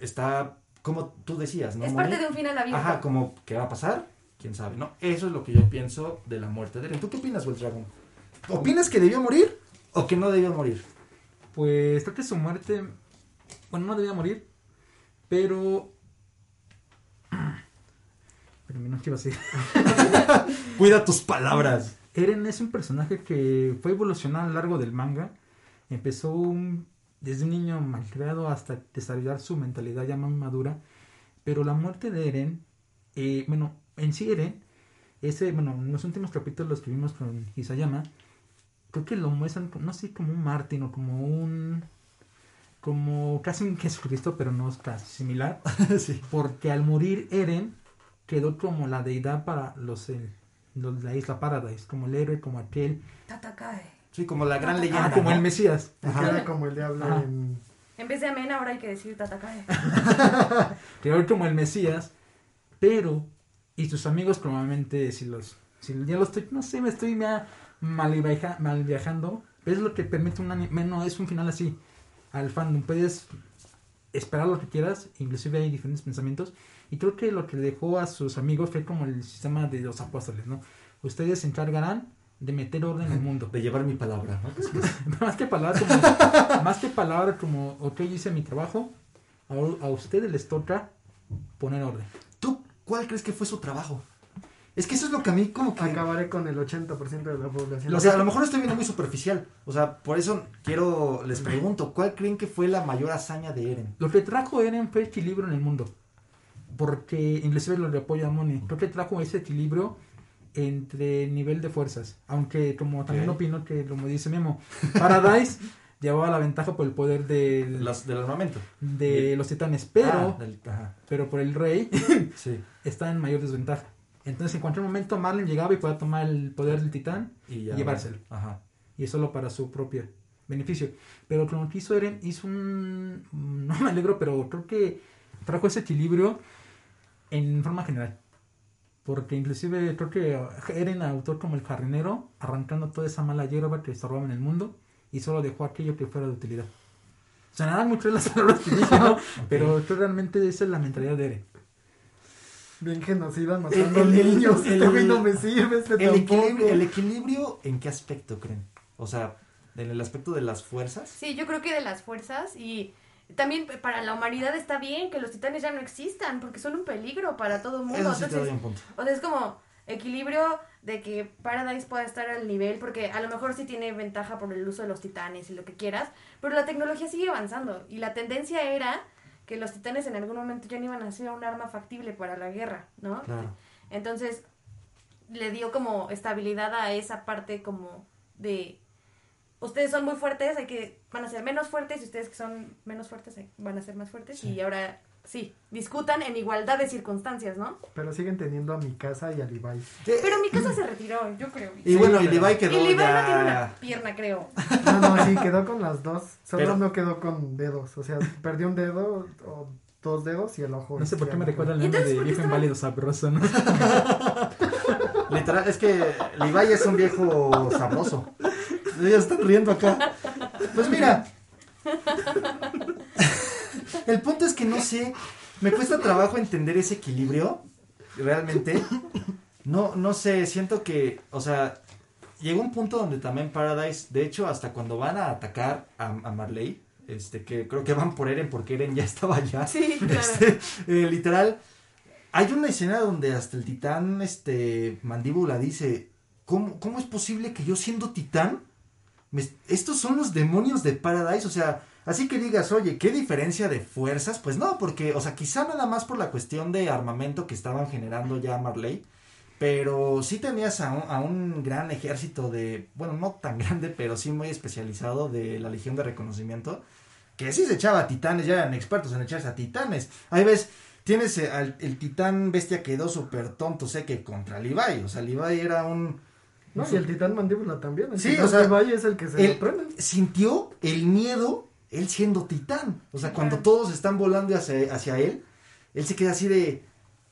está, como tú decías, ¿no? es Moni? parte de un final abierto. Ajá, como, ¿qué va a pasar? quién sabe, ¿no? Eso es lo que yo pienso de la muerte de Eren. ¿Tú qué opinas, Voldragon? ¿Opinas que debió morir o que no debió morir? Pues creo que su muerte, bueno, no debía morir, pero... Pero no iba a decir. Cuida tus palabras. Eren es un personaje que fue evolucionando a lo largo del manga. Empezó un- desde un niño malcriado hasta desarrollar su mentalidad ya más madura. Pero la muerte de Eren, eh, bueno, en sí Eren, ese, bueno, en los últimos capítulos que vimos con Isayama, creo que lo muestran, no sé, como un Martin o como un... Como casi un Jesucristo, pero no es casi similar. sí. Porque al morir Eren quedó como la deidad para los, eh, los de la isla Paradise, como el héroe, como aquel, Tatakae. Sí, como la gran Ah, leyenda. ah, como ¿no? el Mesías. Queda como el diablo Ajá. en... En vez de amén, ahora hay que decir Tatakae. Quedó como el Mesías, pero y sus amigos probablemente si los si ya lo estoy no sé me estoy ya mal, viaja- mal viajando es lo que permite un anime no es un final así al fandom puedes esperar lo que quieras inclusive hay diferentes pensamientos y creo que lo que dejó a sus amigos fue como el sistema de los apóstoles no ustedes se encargarán de meter orden en el mundo De llevar mi palabra, ¿no? más que palabra como más que palabra como ok yo hice mi trabajo a, a ustedes les toca poner orden ¿Tú cuál crees que fue su trabajo? Es que eso es lo que a mí como que... Acabaré con el 80% de la población. O sea, a lo mejor estoy viendo muy superficial. O sea, por eso quiero, les pregunto, ¿cuál creen que fue la mayor hazaña de Eren? Lo que trajo Eren fue equilibrio en el mundo. Porque inclusive lo de apoyo a Moni. Creo que trajo ese equilibrio entre nivel de fuerzas. Aunque como también opino que, como dice Memo, Paradise llevaba la ventaja por el poder del- Los, del armamento. de los titanes. Pero, Ah, del- pero por el rey sí. está en mayor desventaja. Entonces en cualquier momento Marlin llegaba y podía tomar el poder del titán Y ya, Llevárselo. Ajá. y es solo para su propio beneficio. Pero lo que hizo Eren hizo un... No me alegro, pero creo que trajo ese equilibrio en forma general. Porque inclusive creo que Eren autor como el jardinero, arrancando toda esa mala hierba que estorbaba en el mundo y solo dejó aquello que fuera de utilidad. Sonarán muy crueles las palabras que dije, ¿no? Pero creo realmente esa es la mentalidad de Eren. Bien genocida matando El- el- niños. el- este no me sirve, este tampoco. equilibrio, ¿El equilibrio en qué aspecto creen? O sea, en el aspecto de las fuerzas. Sí, yo creo que de las fuerzas y también para la humanidad está bien que los titanes ya no existan porque son un peligro para todo el mundo. Eso sí te doy Entonces, un punto. o sea, es como equilibrio de que Paradise pueda estar al nivel porque a lo mejor sí tiene ventaja por el uso de los titanes y lo que quieras, pero la tecnología sigue avanzando y la tendencia era que los titanes en algún momento ya no iban a ser un arma factible para la guerra, ¿no? Claro. Entonces le dio como estabilidad a esa parte como de ustedes son muy fuertes, hay que van a ser menos fuertes y ustedes que son menos fuertes van a ser más fuertes Sí. y ahora sí, discutan en igualdad de circunstancias, ¿no? Pero siguen teniendo a mi casa y a Levi. Pero mi casa se retiró, yo creo. Y Sí, bueno, y pero- Levi Y quedó Levi no tiene una ya... pierna, creo. No, no, sí, quedó con las dos. Solo Pero- no quedó con dedos. O sea, perdió un dedo o dos dedos y el ojo. No sé por qué me recuerda el ¿Y nombre de viejo estaba- inválido sabroso, ¿no? Literal, es que Levi es un viejo sabroso. Ya están riendo acá. Pues mira. El punto es que no sé. Me cuesta trabajo entender ese equilibrio. Realmente. No, no sé, siento que. O sea. Llegó un punto donde también Paradise. De hecho, hasta cuando van a atacar a, a Marley. Este, que creo que van por Eren porque Eren ya estaba allá. Sí, claro. Este, eh, literal, hay una escena donde hasta el titán, este, mandíbula dice, ¿cómo, cómo es posible que yo siendo titán, estos son los demonios de Paradise? O sea, así que digas, oye, ¿qué diferencia de fuerzas? Pues no, porque, o sea, quizá nada más por la cuestión de armamento que estaban generando ya Marley. Pero sí tenías a un, gran ejército de, bueno, no tan grande, pero sí muy especializado de la Legión de Reconocimiento, que sí se echaba a titanes, ya eran expertos en echarse a titanes. Ahí ves, tienes eh, al- el titán bestia quedó súper tonto, sé que contra Levi, o sea, Levi era un... No, y el titán mandíbula también. El Sí, titán o sea, Levi es el que se él sintió el miedo, él siendo titán. O sea, Sí, cuando claro. todos están volando hacia, hacia él, él se queda así de...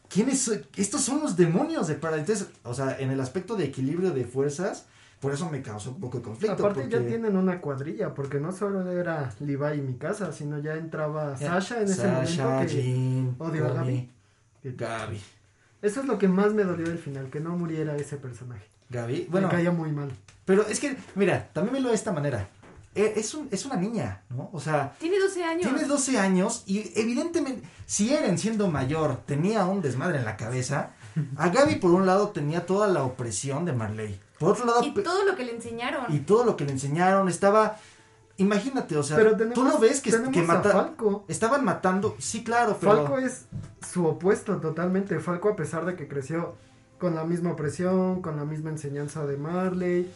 ¿Quiénes son? Estos son los demonios de Paradise. Entonces, o sea, en el aspecto de equilibrio de fuerzas, por eso me causó un poco de conflicto. Aparte ya tienen una cuadrilla, porque no solo era Levi y mi casa, sino ya entraba Ya, Sasha en ese momento que Jean, odio a Gaby. Gaby. Eso es lo que más me dolió del final, que no muriera ese personaje. Gaby, bueno, me caía muy mal. pero es que, mira, también me lo de esta manera. E- Es, un, es una niña, ¿no? O sea, Tiene 12 años. tiene 12 años y evidentemente, si Eren siendo mayor tenía un desmadre en la cabeza, a Gaby por un lado tenía toda la opresión de Marley. Por otro lado, Y todo lo que le enseñaron. y todo lo que le enseñaron estaba... Imagínate, o sea, Pero tenemos, tú lo ves que, que a mata- Falco. estaban matando, sí, claro, pero... Falco es su opuesto totalmente. Falco, a pesar de que creció con la misma opresión, con la misma enseñanza de Marley,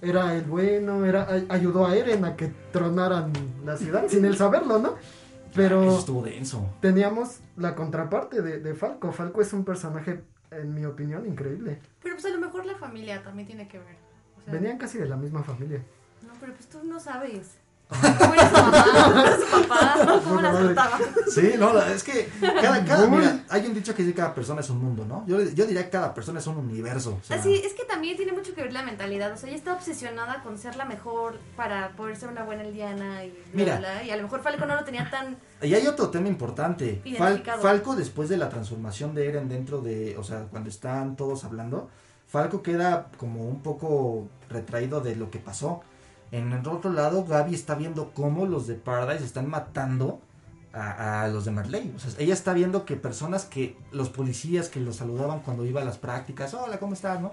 era el bueno, era ay- ayudó a Eren a que tronaran la ciudad sin él saberlo, ¿no? Eso Pero estuvo denso. teníamos la contraparte de, de Falco. Falco es un personaje, en mi opinión, increíble. Pero pues a lo mejor la familia también tiene que ver. O sea, Venían casi de la misma familia. No, pero pues tú no sabes. ¿Cómo era su mamá? ¿Cómo era su papá? ¿Cómo la Madre. trataba? Sí, no, es que cada, cada, mira, hay un dicho que dice que cada persona es un mundo, ¿no? Yo, yo diría que cada persona es un universo. o sea, Así, es que también tiene mucho que ver la mentalidad. O sea, ella está obsesionada con ser la mejor para poder ser una buena Eldiana y bla, Mira. bla, bla. Y a lo mejor Falco no lo tenía tan... Y hay otro tema importante. Fal-. Falco, después de la transformación de Eren dentro de, o sea, cuando están todos hablando, Falco queda como un poco retraído de lo que pasó. En el otro lado, Gaby está viendo cómo los de Paradise están matando a, a los de Marley. O sea, ella está viendo que personas que, los policías que los saludaban cuando iba a las prácticas, hola, ¿cómo estás? ¿no?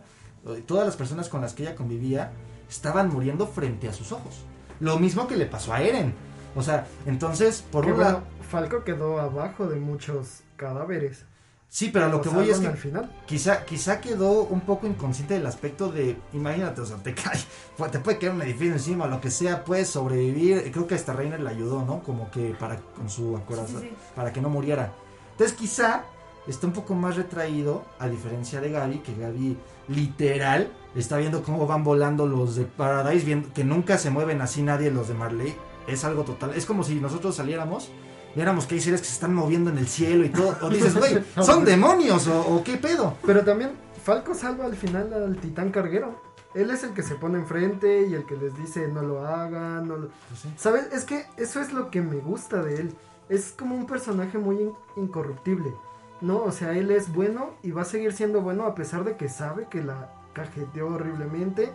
Todas las personas con las que ella convivía estaban muriendo frente a sus ojos. Lo mismo que le pasó a Eren. O sea, entonces, por Que un bueno, lado... Falco quedó abajo de muchos cadáveres. Sí, pero a lo que sea, voy es que al final. quizá, quizá quedó un poco inconsciente del aspecto de, imagínate, o sea, te cae, pu- te puede caer un edificio encima, lo que sea, puedes sobrevivir. Creo que hasta Reiner le ayudó, ¿no? Como que para, con su corazón, sí, sí. para que no muriera. Entonces quizá está un poco más retraído, a diferencia de Gaby, que Gaby literal está viendo cómo van volando los de Paradise, viendo que nunca se mueven así nadie los de Marley. Es algo total, es como si nosotros saliéramos viéramos que hay seres que se están moviendo en el cielo y todo. O dices, güey, son demonios o, o qué pedo. Pero también Falco salva al final al titán carguero. Él es el que se pone enfrente y el que les dice no lo hagan. No lo... Pues sí. ¿Sabes? Es que eso es lo que me gusta de él. Es como un personaje muy in- incorruptible. ¿No? O sea, él es bueno y va a seguir siendo bueno a pesar de que sabe que la cajeteó horriblemente.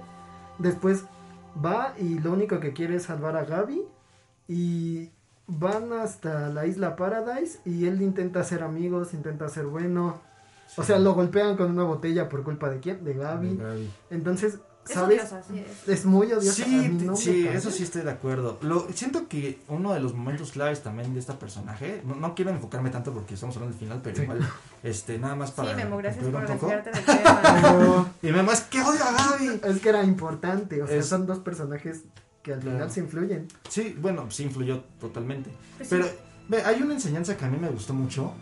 Después va y lo único que quiere es salvar a Gaby. Y van hasta la isla Paradise y él intenta ser amigos, intenta ser bueno. O sea, lo golpean con una botella por culpa de quién? De Gaby. Entonces, Es ¿sabes? odiosa, sí es. Es muy odiosa. Sí, a mí no me sí, cae. eso sí estoy de acuerdo. Lo, siento que uno de los momentos claves también de esta personaje, no, no quiero enfocarme tanto porque estamos hablando del final, pero Sí. igual, este, nada más para Sí, Memo, gracias por desviarte del tema. Y Memo, es que odio a Gaby. es que era importante. O sea, Es- son dos personajes que al Claro. final se influyen. Sí, bueno, sí influyó totalmente. Pues sí. Pero ve, hay una enseñanza que a mí me gustó mucho.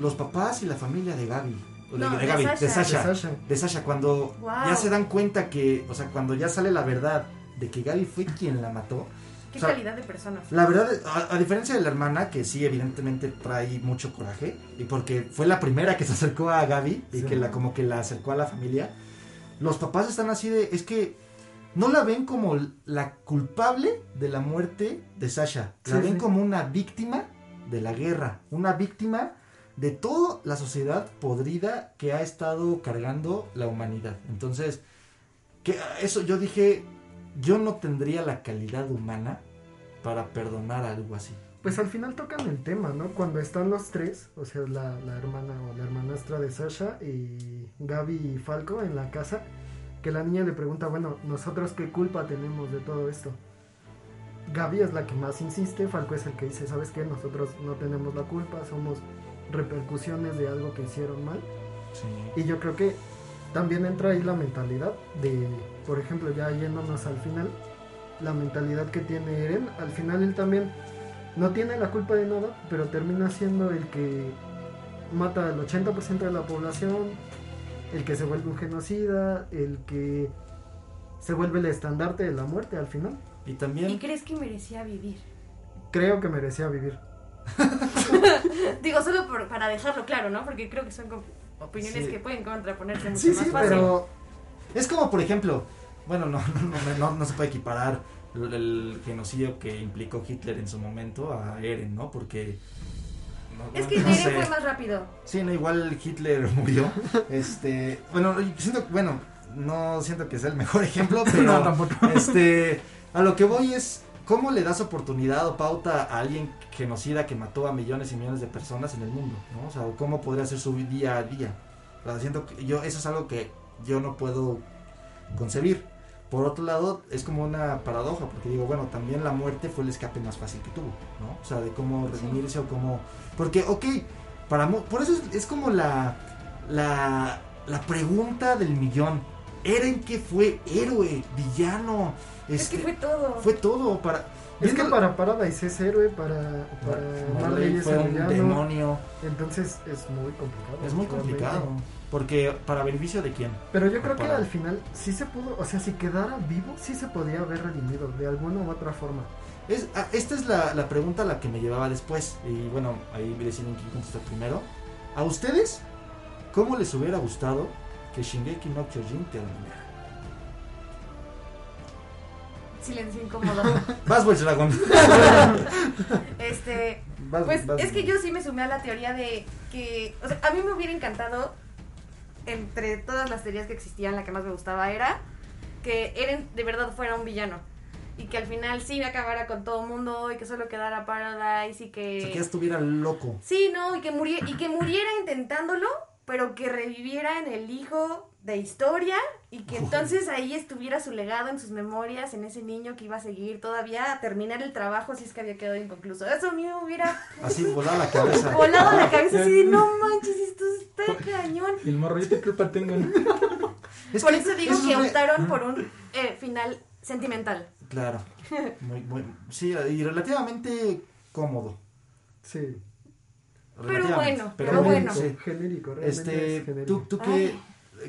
Los papás y la familia de Gaby. No, de, de Gaby, Sasha. de Sasha. De Sasha. de Sasha, cuando Wow. ya se dan cuenta que, o sea, cuando ya sale la verdad de que Gaby fue quien la mató. Qué o sea, calidad de personas. La verdad, a, a diferencia de la hermana, que sí, evidentemente trae mucho coraje, y porque fue la primera que se acercó a Gaby y Sí. que la como que la acercó a la familia, los papás están así de, es que no la ven como la culpable de la muerte de Sasha, la Sí, ven sí. como una víctima de la guerra, una víctima de toda la sociedad podrida que ha estado cargando la humanidad. Entonces, que eso yo dije, yo no tendría la calidad humana para perdonar algo así. Pues al final tocan el tema, ¿no? Cuando están los tres, o sea, la, la hermana o la hermanastra de Sasha y Gaby y Falco en la casa, que la niña le pregunta, bueno, ¿nosotros qué culpa tenemos de todo esto? Gaby es la que más insiste, Falco es el que dice, ¿sabes qué? Nosotros no tenemos la culpa, somos repercusiones de algo que hicieron mal. Y yo creo que también entra ahí la mentalidad de, por ejemplo, ya yéndonos al final, la mentalidad que tiene Eren, al final él también no tiene la culpa de nada, pero termina siendo el que mata al 80% de la población, el que se vuelve un genocida, el que se vuelve el estandarte de la muerte al final. Y ¿Y también, crees que merecía vivir? Creo que merecía vivir. Digo, solo por- para dejarlo claro, ¿no? Porque creo que son opiniones Sí. que pueden contraponerse mucho Sí, más sí, fácil. pero es como por ejemplo, bueno, no, no, no, no, no se puede equiparar el, el genocidio que implicó Hitler en su momento a Eren, ¿no? Porque no- Es que no sé. fue más rápido. Sí, no, igual Hitler murió. Este, bueno, siento, bueno, no siento que sea el mejor ejemplo, pero No, tampoco. este, a lo que voy es cómo le das oportunidad o pauta a alguien genocida que mató a millones y millones de personas en el mundo, ¿no? O sea, cómo podría ser su día a día. O sea, siento que yo eso es algo que yo no puedo concebir. Por otro lado, es como una paradoja, porque digo, bueno, también la muerte fue el escape más fácil que tuvo, ¿no? O sea, de cómo redimirse o cómo... Porque, ok, para por eso es, es como la, la, la pregunta del millón. ¿Eren que fue héroe, villano? Es que Este, fue todo. fue todo para... Es que para Paradise es héroe, para, para Marley es un villano. demonio. Entonces es muy complicado. Es muy complicado. Porque, ¿para beneficio de quién? Pero yo creo que al final sí se pudo, o sea, si quedara vivo, sí se podía haber redimido de alguna u otra forma. Es, ah, esta es la, la pregunta a la que me llevaba después. Y bueno, ahí deciden quién contestar primero. ¿A ustedes cómo les hubiera gustado que Shingeki no Kyojin terminara? Silencio incómodo. Vas, Dragon. este, Vas, pues vas. es que yo sí me sumé a la teoría de que, o sea, a mí me hubiera encantado, entre todas las teorías que existían, la que más me gustaba era que Eren de verdad fuera un villano. Y que al final sí acabara con todo el mundo y que solo quedara Paradise y O sea, que ya que... estuviera loco. Sí, no, y que, muriera, y que muriera intentándolo, pero que reviviera en el hijo de historia y que entonces ahí estuviera su legado en sus memorias, en ese niño que iba a seguir todavía a terminar el trabajo si es que había quedado inconcluso. Eso a mí me hubiera Así volaba la cabeza. volado la cabeza así de no manches, esto está cañón. Y el morro, yo te culpa tengo. Es Por que eso digo que optaron por un eh, final sentimental. Claro. Muy, muy, sí, y relativamente cómodo. Sí. Pero bueno, Pero pero bueno, sí. Genérico, Este, es genérico. ¿tú, tú qué,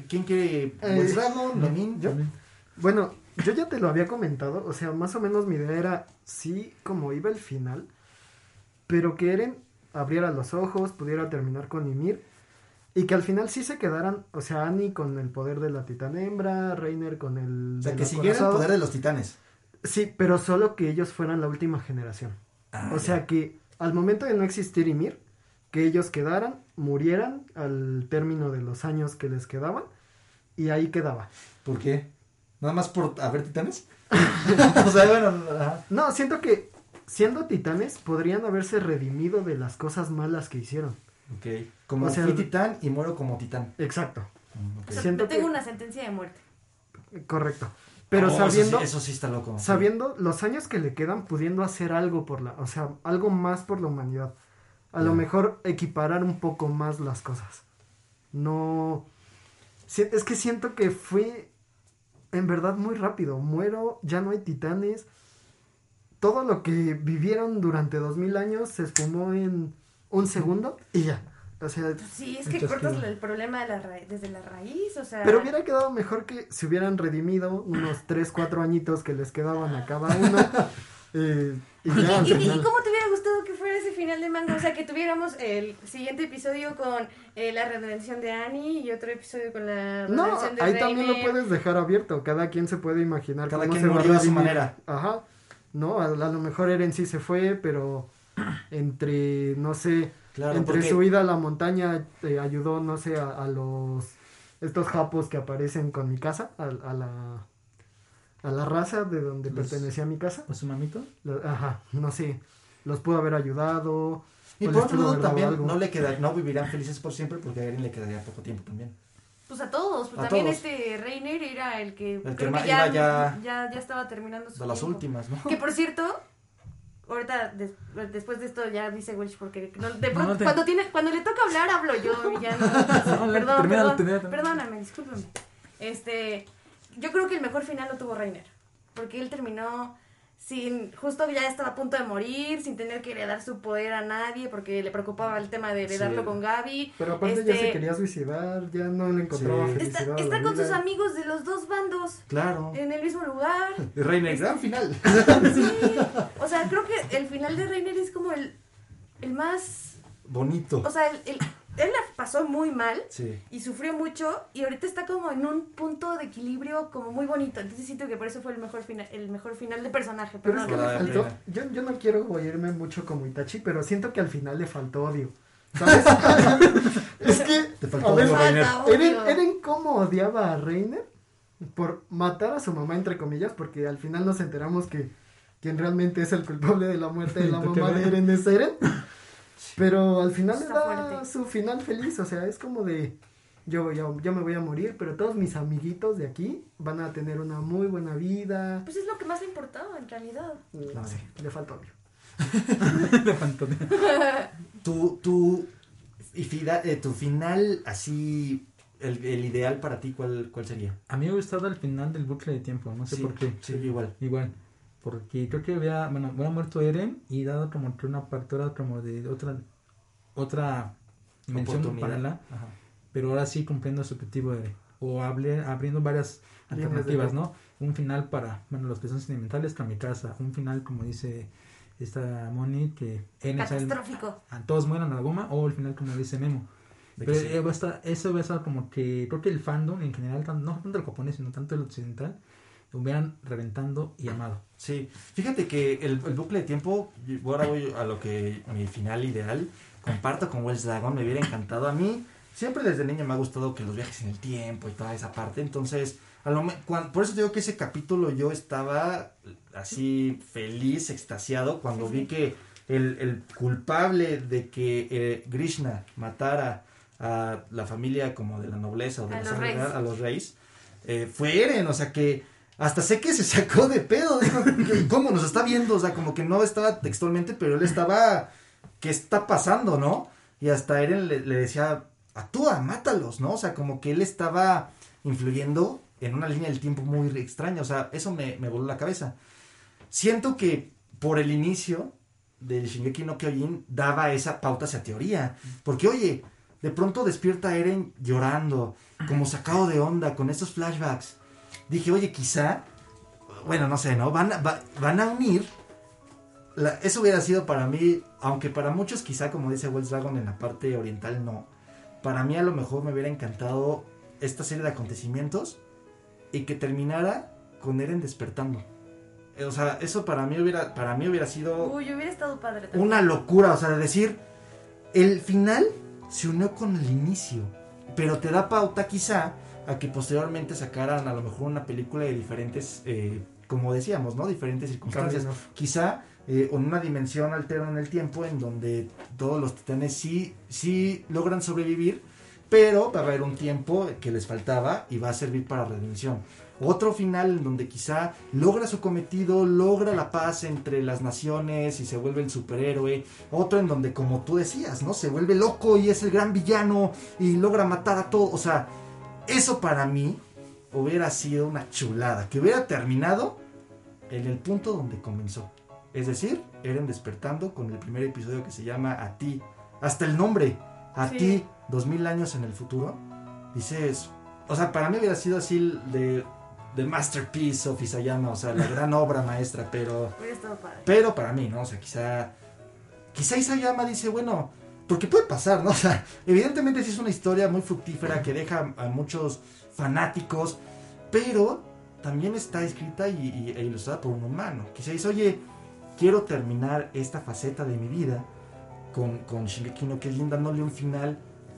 ¿quién quiere? Welch Dragon? ¿Lomin? ¿Yo? Bueno, yo ya te lo había comentado, o sea, más o menos mi idea era, sí, como iba el final, pero que Eren abriera los ojos, pudiera terminar con Ymir, y que al final sí se quedaran, o sea, Annie con el poder de la titán hembra, Reiner con el... O sea, que siguiera el poder de los titanes. Sí, pero solo que ellos fueran la última generación. Ah, o sea, que al momento de no existir Ymir, que ellos quedaran, murieran al término de los años que les quedaban, y ahí quedaba. ¿Por qué? ¿Nada más por haber titanes? o sea, bueno, ajá. No, siento que siendo titanes podrían haberse redimido de las cosas malas que hicieron. Ok. Como O sea, fui titán y muero como titán. Exacto, Mm, ok. O sea, Siento tengo que- una sentencia de muerte. correcto. Pero Oh, eso sí- sabiendo, Eso sí, está loco. sabiendo los años que le quedan, pudiendo hacer algo por la, o sea, algo más por la humanidad. A lo mejor equiparar un poco más las cosas. No, es que siento que fue en verdad muy rápido. Muero, ya no hay titanes. Todo lo que vivieron durante dos mil años se esfumó en un segundo y ya. O sea, Pues sí, es que cortas el problema de la ra- desde la raíz, o sea... Pero hubiera quedado mejor que se hubieran redimido unos 3, 4 añitos que les quedaban a cada uno. eh, y ¿Y, ya al y- y- final- y cómo te hubiera gustado que fuera ese final de manga? O sea, que tuviéramos el siguiente episodio con eh, la redención de Annie y otro episodio con la No, redención de ahí también lo puedes dejar abierto. Cada quien se puede imaginar Cada cómo quien se va murió a su manera. Ajá. No, a, a lo mejor Eren sí se fue, pero entre, no sé, Claro, entre porque- su ida a la montaña eh, ayudó, no sé, a, a los estos japos que aparecen con mi casa, a, a la a la raza de donde Los- pertenecía mi casa. ¿O su mamito? Lo- Ajá, no sé, los pudo haber ayudado. Y por otro lado también algo. no le queda, no vivirán felices por siempre porque a Eren le quedaría poco tiempo también. Pues a todos, pues A también todos. este Reiner era el que, ma- que ya, ya- ya, ya estaba terminando su De las tiempo. últimas, ¿no? Que por cierto, ahorita des- después de esto ya dice Welch porque no- de No, pronto, no te- cuando tiene cuando le toca hablar hablo yo y ya no, No, perdón, termina, perdón, termina. perdóname, discúlpame. Este, yo creo que el mejor final lo tuvo Reiner, porque él terminó sin justo ya estaba a punto de morir, sin tener que heredar su poder a nadie porque le preocupaba el tema de heredarlo Sí. con Gaby. Pero aparte ya Este, se quería suicidar, ya no le encontraba Sí. felicidad. Está, a la está con sus amigos de los dos bandos Claro. en el mismo lugar. Reiner, gran final. Sí. O sea, creo que el final de Reiner es como el, el más. Bonito. O sea, el, el- él la pasó muy mal Sí. y sufrió mucho y ahorita está como en un punto de equilibrio como muy bonito. Entonces siento que por eso fue el mejor final, el mejor final de personaje. Pero es que le faltó. Yo, yo no quiero oírme mucho como Itachi, pero siento que al final le faltó odio. ¿Sabes? es que. Te faltó a ver, odio, Reiner. Falta Eren. Eren cómo odiaba a Reiner por matar a su mamá, entre comillas, porque al final nos enteramos que quien realmente es el culpable de la muerte de la ¿Tú qué mamá de? Eren es Eren. Pero al final le Está da fuerte. su final feliz, o sea, es como de yo, voy a- yo me voy a morir, pero todos mis amiguitos de aquí van a tener una muy buena vida. Pues es lo que más le importaba en realidad. No sé, le falta odio. Le faltó de- Tu, tu, y fida- eh, tu final así, el, el ideal para ti, ¿cuál, cuál sería? A mí me ha gustado el final del bucle de tiempo, no sé Sí, por qué. Sí, igual. Igual. Porque creo que había, bueno, había muerto Eren y dado como que una apertura como de otra otra dimensión paralela, pero ahora sí cumpliendo su objetivo de o hable, abriendo varias alternativas. ¿no? Un final para, bueno, los que son sentimentales Kamikaza, un final como dice esta Moni que Eren sale- Catastrófico. a todos mueran a la goma o el final como dice Memo. Pero sí. eh, va a estar- eso va a estar como que creo que el fandom en general, no tanto el japonés, sino tanto el occidental, hubieran reventando y amado. Sí, fíjate que el, el bucle de tiempo, ahora voy a lo que mi final ideal, comparto con Wells Dragon, me hubiera encantado a mí. Siempre desde niño me ha gustado que los viajes en el tiempo y toda esa parte, entonces, a lo, me- cuan- por eso digo que ese capítulo yo estaba así feliz, extasiado, cuando vi que el, el culpable de que eh, Krishna matara a la familia como de la nobleza o de A la los sangre reyes. a los reyes, eh, fue Eren, o sea que hasta sé que se sacó de pedo, dijo, "¿Qué- ¿cómo nos está viendo? O sea, como que no estaba textualmente, pero él estaba, ¿qué está pasando, no? Y hasta Eren le, le decía, actúa, mátalos, ¿no? O sea, como que él estaba influyendo en una línea del tiempo muy extraña, o sea, eso me, me voló la cabeza. Siento que por el inicio del Shingeki no Kyojin daba esa pauta, esa teoría, porque oye, de pronto despierta Eren llorando, como sacado de onda, con estos flashbacks. Dije, oye, quizá, bueno, no sé, ¿no? Van a, va- van a unir. la- eso hubiera sido para mí, aunque para muchos quizá, como dice Wells Dragon en la parte oriental, no. Para mí a lo mejor me hubiera encantado esta serie de acontecimientos y que terminara con Eren despertando. Eh, O sea, eso para mí hubiera, para mí hubiera sido Uy, hubiera estado padre también. una locura, o sea, de decir, el final se unió con el inicio, pero te da pauta quizá a que posteriormente sacaran a lo mejor una película de diferentes, eh, como decíamos, ¿no? Diferentes circunstancias. Quizá eh, en una dimensión alterna en el tiempo en donde todos los titanes sí, sí logran sobrevivir, pero va a haber un tiempo que les faltaba y va a servir para redención. Otro final en donde quizá logra su cometido, logra la paz entre las naciones y se vuelve el superhéroe. Otro en donde, como tú decías, ¿no? Se vuelve loco y es el gran villano y logra matar a todos. O sea, eso para mí hubiera sido una chulada. Que hubiera terminado en el punto donde comenzó. Es decir, Eren despertando con el primer episodio que se llama A ti. Hasta el nombre, A Sí. ti, dos mil años en el futuro. Dices, o sea, para mí hubiera sido así de, de Masterpiece of Isayama, o sea, la gran obra maestra, pero, pero para mí, ¿no? O sea, quizá, quizá Isayama dice, bueno, porque puede pasar, ¿no? O sea, evidentemente sí es una historia muy fructífera que deja a muchos fanáticos, pero también está escrita y, y- e ilustrada por un humano. Quizá dice, oye, quiero terminar esta faceta de mi vida con, con Shingeki no Kyojin dándole un final.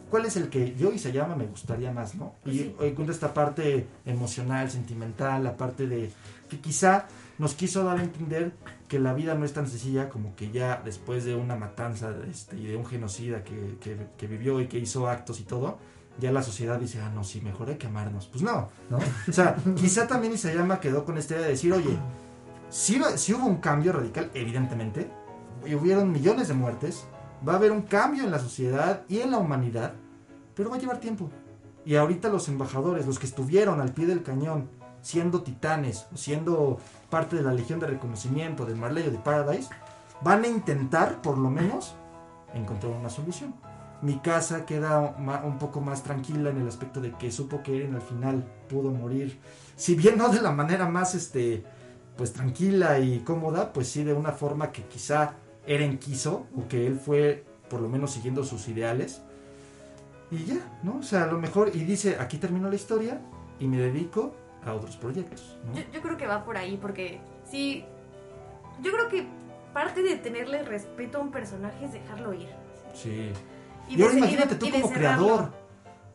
¿Cuál es el que yo y se llama me gustaría más, no? Y Sí. cuenta esta parte emocional, sentimental, la parte de que quizá nos quiso dar a entender que la vida no es tan sencilla como que ya después de una matanza este, y de un genocida que, que- que vivió y que hizo actos y todo, ya la sociedad dice, ah, no, sí, mejor hay que amarnos. Pues no, ¿no? O sea, quizá también Isayama quedó con esta idea de decir, oye, si, hubo un cambio radical, evidentemente, y hubieron millones de muertes, va a haber un cambio en la sociedad y en la humanidad, pero va a llevar tiempo. Y ahorita los embajadores, los que estuvieron al pie del cañón, siendo titanes, siendo parte de la Legión de Reconocimiento, del Marley de Paradise, van a intentar, por lo menos, encontrar una solución. Mi casa queda un poco más tranquila en el aspecto de que supo que Eren al final pudo morir. Si bien no de la manera más este pues tranquila y cómoda, pues sí de una forma que quizá Eren quiso o que él fue por lo menos siguiendo sus ideales. Y ya, ¿no? O sea, a lo mejor, y dice, aquí termino la historia y me dedico a otros proyectos, ¿no? Yo, yo creo que va por ahí, porque sí. Yo creo que parte de tenerle respeto a un personaje es dejarlo ir. Sí. Y, ahora imagínate y de- tú y como creador.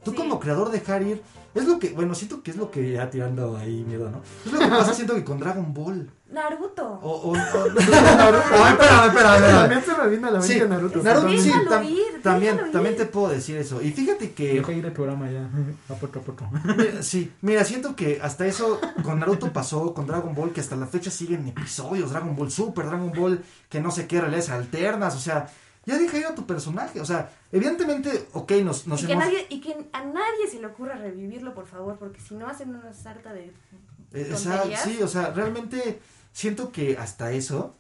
Tú Sí. como creador dejar ir. Es lo que, bueno, siento que es lo que ya tirando ahí miedo, ¿no? Es lo que pasa, siento que con Dragon Ball. Naruto. O, o, o- Ay, espérame, espérame, espérame. También se me vino a la mente Sí, Naruto. Naruto, sí, Déjalo tam- ir, también, déjalo también ir. te puedo decir eso. Y fíjate que, Deja ir el programa ya. A poco a poco. mira, sí, mira, siento que hasta eso con Naruto pasó, con Dragon Ball, que hasta la fecha siguen episodios, Dragon Ball Super, Dragon Ball, que no sé qué, realidades alternas, o sea, ya deja ir a tu personaje, o sea, evidentemente, ok, nos, nos y, que hemos... nadie, y que a nadie se le ocurra revivirlo, por favor, porque si no hacen una sarta de. Eh, o sea, tonterías. sí, o sea, realmente siento que hasta eso,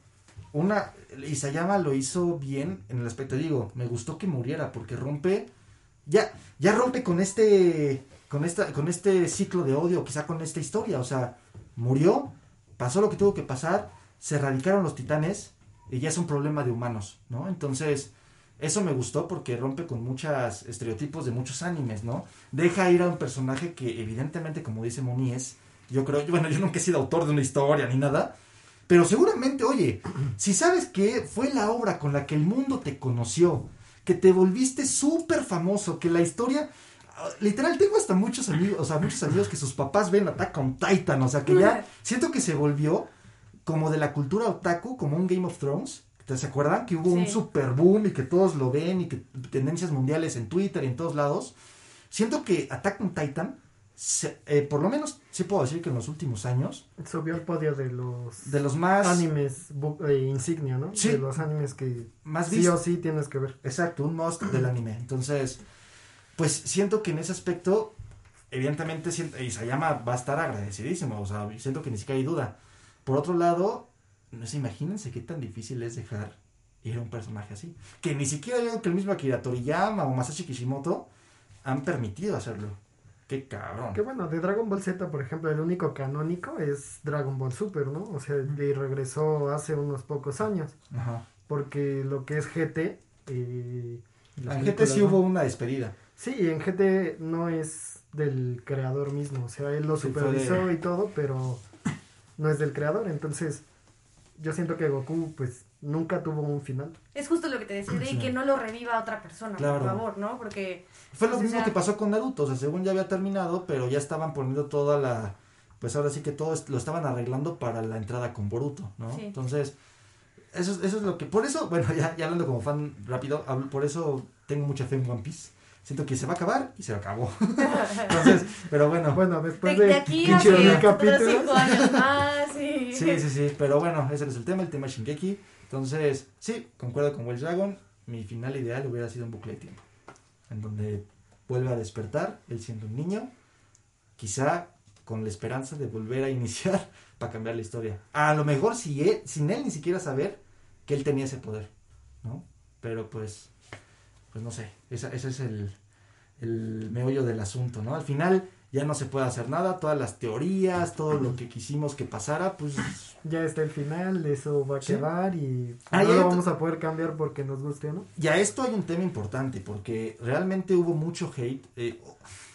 una, Isayama lo hizo bien en el aspecto, digo, me gustó que muriera porque rompe, ya, ya rompe con este, con esta, con este ciclo de odio, quizá con esta historia, o sea, murió, pasó lo que tuvo que pasar, se erradicaron los titanes y ya es un problema de humanos, ¿no? Entonces, eso me gustó porque rompe con muchos estereotipos de muchos animes, ¿no? Deja ir a un personaje que evidentemente, como dice Moni, es, yo creo, bueno, yo nunca he sido autor de una historia ni nada, pero seguramente, oye, si sabes que fue la obra con la que el mundo te conoció, que te volviste súper famoso, que la historia, ah, literal, tengo hasta muchos amigos, o sea, muchos amigos que sus papás ven Attack on Titan, o sea, que ya siento que se volvió como de la cultura otaku, como un Game of Thrones. ¿Te se acuerdan? Que hubo un super boom y que todos lo ven y que tendencias mundiales en Twitter y en todos lados. Siento que Attack on Titan, se- eh, por lo menos sí puedo decir que en los últimos años, Subió al podio de los de los más, animes eh, insignia, ¿no? Sí. De los animes que más sí o sí tienes que ver. Exacto, un must del anime. Entonces, pues siento que en ese aspecto, evidentemente, siento, Isayama va a estar agradecidísimo. O sea, siento que ni siquiera hay duda. Por otro lado, no sé, imagínense qué tan difícil es dejar ir a un personaje así. Que ni siquiera yo que el mismo Akira Toriyama o Masashi Kishimoto han permitido hacerlo. Qué cabrón. Que bueno, de Dragon Ball Z, por ejemplo, el único canónico es Dragon Ball Super, ¿no? O sea, y regresó hace unos pocos años. Ajá. Porque lo que es GT, eh, En GT sí ¿no? hubo una despedida. sí, en GT no es del creador mismo. O sea, él lo Sí, supervisó de- y todo, pero no es del creador. Entonces, yo siento que Goku, pues, nunca tuvo un final. Es justo lo que te decía, de Sí. que no lo reviva otra persona, Claro. por favor, ¿no? Porque. Fue lo Pues, o mismo sea- que pasó con Naruto, o sea, según ya había terminado, pero ya estaban poniendo toda la, pues ahora sí que todo lo estaban arreglando para la entrada con Boruto, ¿no? Sí. Entonces, eso, es- eso es lo que, por eso, bueno, ya, ya hablando como fan rápido, hablo- por eso tengo mucha fe en One Piece. Siento que se va a acabar y se acabó. Entonces, pero bueno, Bueno, De, después de de, aquí a 15 que otros capítulos. cinco años más y... sí, sí, sí, pero bueno, ese es el tema, el tema Shingeki. Entonces, sí, concuerdo con Wells Dragon, mi final ideal hubiera sido un bucle de tiempo, en donde vuelve a despertar, él siendo un niño, quizá con la esperanza de volver a iniciar para cambiar la historia. A lo mejor si él- sin él ni siquiera saber que él tenía ese poder, ¿no? Pero pues, pues no sé, esa- ese es el, el meollo del asunto, ¿no? Al final ya no se puede hacer nada, todas las teorías, todo lo que quisimos que pasara, pues Ya está el final, eso va a Sí. quedar y Ah, no lo vamos a poder cambiar porque nos guste, ¿no? Y a esto hay un tema importante, porque realmente hubo mucho hate. eh,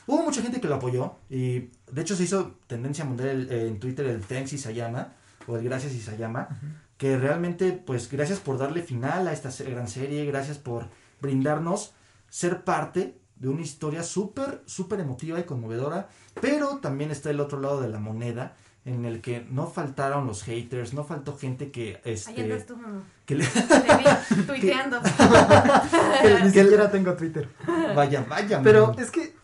hubo mucha gente que lo apoyó. Y de hecho se hizo tendencia mundial eh, en Twitter el Thanks Isayama, o el Gracias Isayama. Que realmente, pues, gracias por darle final a esta gran serie. Gracias por brindarnos ser parte de una historia súper, súper emotiva y conmovedora. Pero también está el otro lado de la moneda, en el que no faltaron los haters, no faltó gente que. Ahí Este, andas tú, mamá. que le- vi tuiteando. Que ni siquiera tengo Twitter. vaya, vaya. Pero man. es que,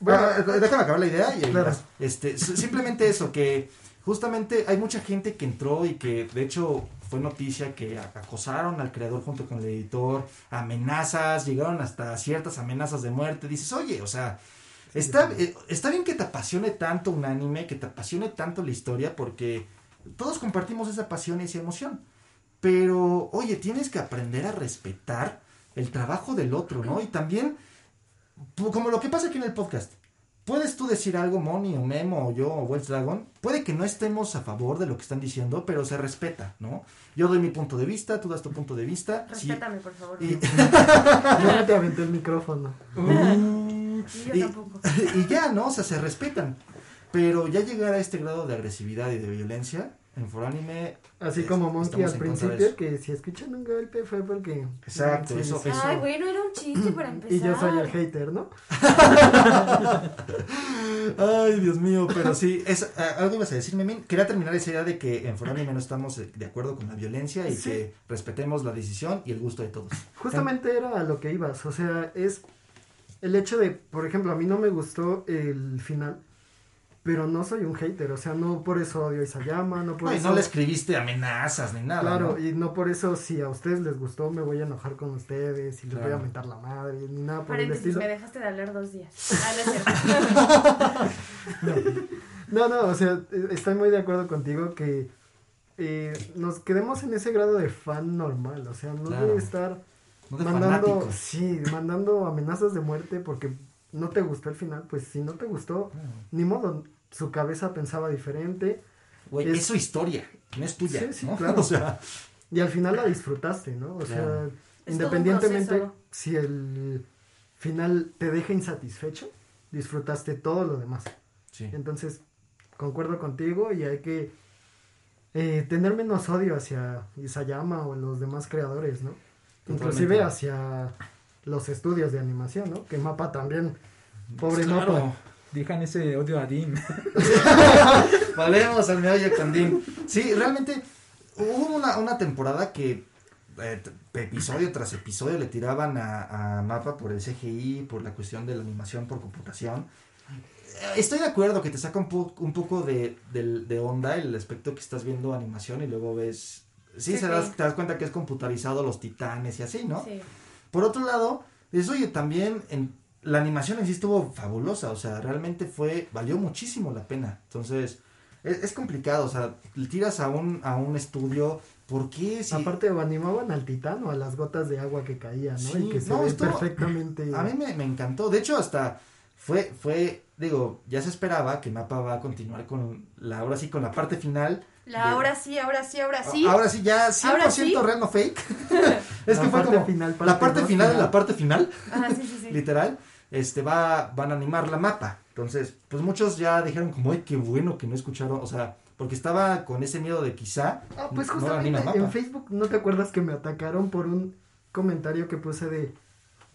Bueno, bueno, déjame acabar la idea y ahí Claro. este, simplemente eso, que justamente hay mucha gente que entró y que de hecho fue noticia que acosaron al creador junto con el editor, amenazas, llegaron hasta ciertas amenazas de muerte. Dices, oye, o sea, está, eh, está bien que te apasione tanto un anime, que te apasione tanto la historia, porque todos compartimos esa pasión y esa emoción. Pero, oye, tienes que aprender a respetar el trabajo del otro, ¿no? Y también, como lo que pasa aquí en el podcast, puedes tú decir algo, Moni, o Memo, o yo, o Wells Dragon, puede que no estemos a favor de lo que están diciendo, pero se respeta, ¿no? Yo doy mi punto de vista, tú das tu punto de vista. sí, Respétame, por favor. y- yo no te aventé el micrófono. Uh, Y yo Y- tampoco. y ya, ¿no? O sea, se respetan. Pero ya llegar a este grado de agresividad y de violencia en Foranime. Así es- como Monkey al principio, que si escuchan un golpe fue porque... Exacto, eso- eso- Ay, bueno, era un chiste para empezar. Y yo soy el hater, ¿no? Ay, Dios mío, pero sí, es, a- algo ibas a decir, Memín. Quería terminar esa idea de que en Foranime no estamos eh, de acuerdo con la violencia y Sí. que respetemos la decisión y el gusto de todos. Justamente era a lo que ibas, o sea, es el hecho de, por ejemplo, a mí no me gustó el final, pero no soy un hater, o sea, no por eso odio a Isayama, no por No, y eso... no le escribiste amenazas ni nada. Claro, ¿no? y no por eso si a ustedes les gustó me voy a enojar con ustedes y les voy a mentar la madre, ni nada por el Paréntesis, estilo. me dejaste de hablar dos días. Ah, no es cierto. No, no, o sea, estoy muy de acuerdo contigo que eh, nos quedemos en ese grado de fan normal, o sea, no Claro. debe estar No de mandando, sí, mandando amenazas de muerte porque no te gustó el final, pues si no te gustó, ni modo, su cabeza pensaba diferente Güey, Es- es su historia, no es tuya. Sí, sí, ¿no? claro. O sea, y al final la disfrutaste, ¿no? O Claro. sea, Es independientemente si el final te deja insatisfecho, disfrutaste todo lo demás. sí. Entonces, concuerdo contigo y hay que eh, tener menos odio hacia Isayama o los demás creadores, ¿no? Inclusive hacia los estudios de animación, ¿no? Que Mapa también, pobre Claro. Mapa. Dejan ese odio a Dean. Valemos al meollo con Dean. Sí, realmente hubo una, una temporada que eh, episodio tras episodio le tiraban a, a Mapa por el CGI, por la cuestión de la animación por computación. Eh, Estoy de acuerdo que te saca un, po- un poco de, de onda el aspecto que estás viendo animación y luego ves... Sí, Sí, se sí. te das cuenta que es computarizado los titanes y así, ¿no? Sí. Por otro lado, es oye, también en, la animación en sí estuvo fabulosa, o sea, realmente fue, valió muchísimo la pena. Entonces, es, es complicado, o sea, le tiras a un, a un estudio, ¿por qué? Si, Aparte, o animaban al titán o a las gotas de agua que caían, ¿no? Sí, y que se no, ve perfectamente. a mí me, me encantó, de hecho, hasta fue, fue, digo, ya se esperaba que Mapa va a continuar con la, ahora sí, con la parte final. La de- ahora sí, ahora sí, ahora sí. Ahora sí, ya 100% Ahora sí. real, no fake. es La que fue como final, la parte final de la parte final. Ajá, sí, sí, sí. literal, este va, van a animar la mapa. Entonces, pues muchos ya dijeron como, ay, qué bueno que no escucharon, o sea, porque estaba con ese miedo de quizá Ah, pues no justamente en. Facebook, ¿no te acuerdas que me atacaron por un comentario que puse de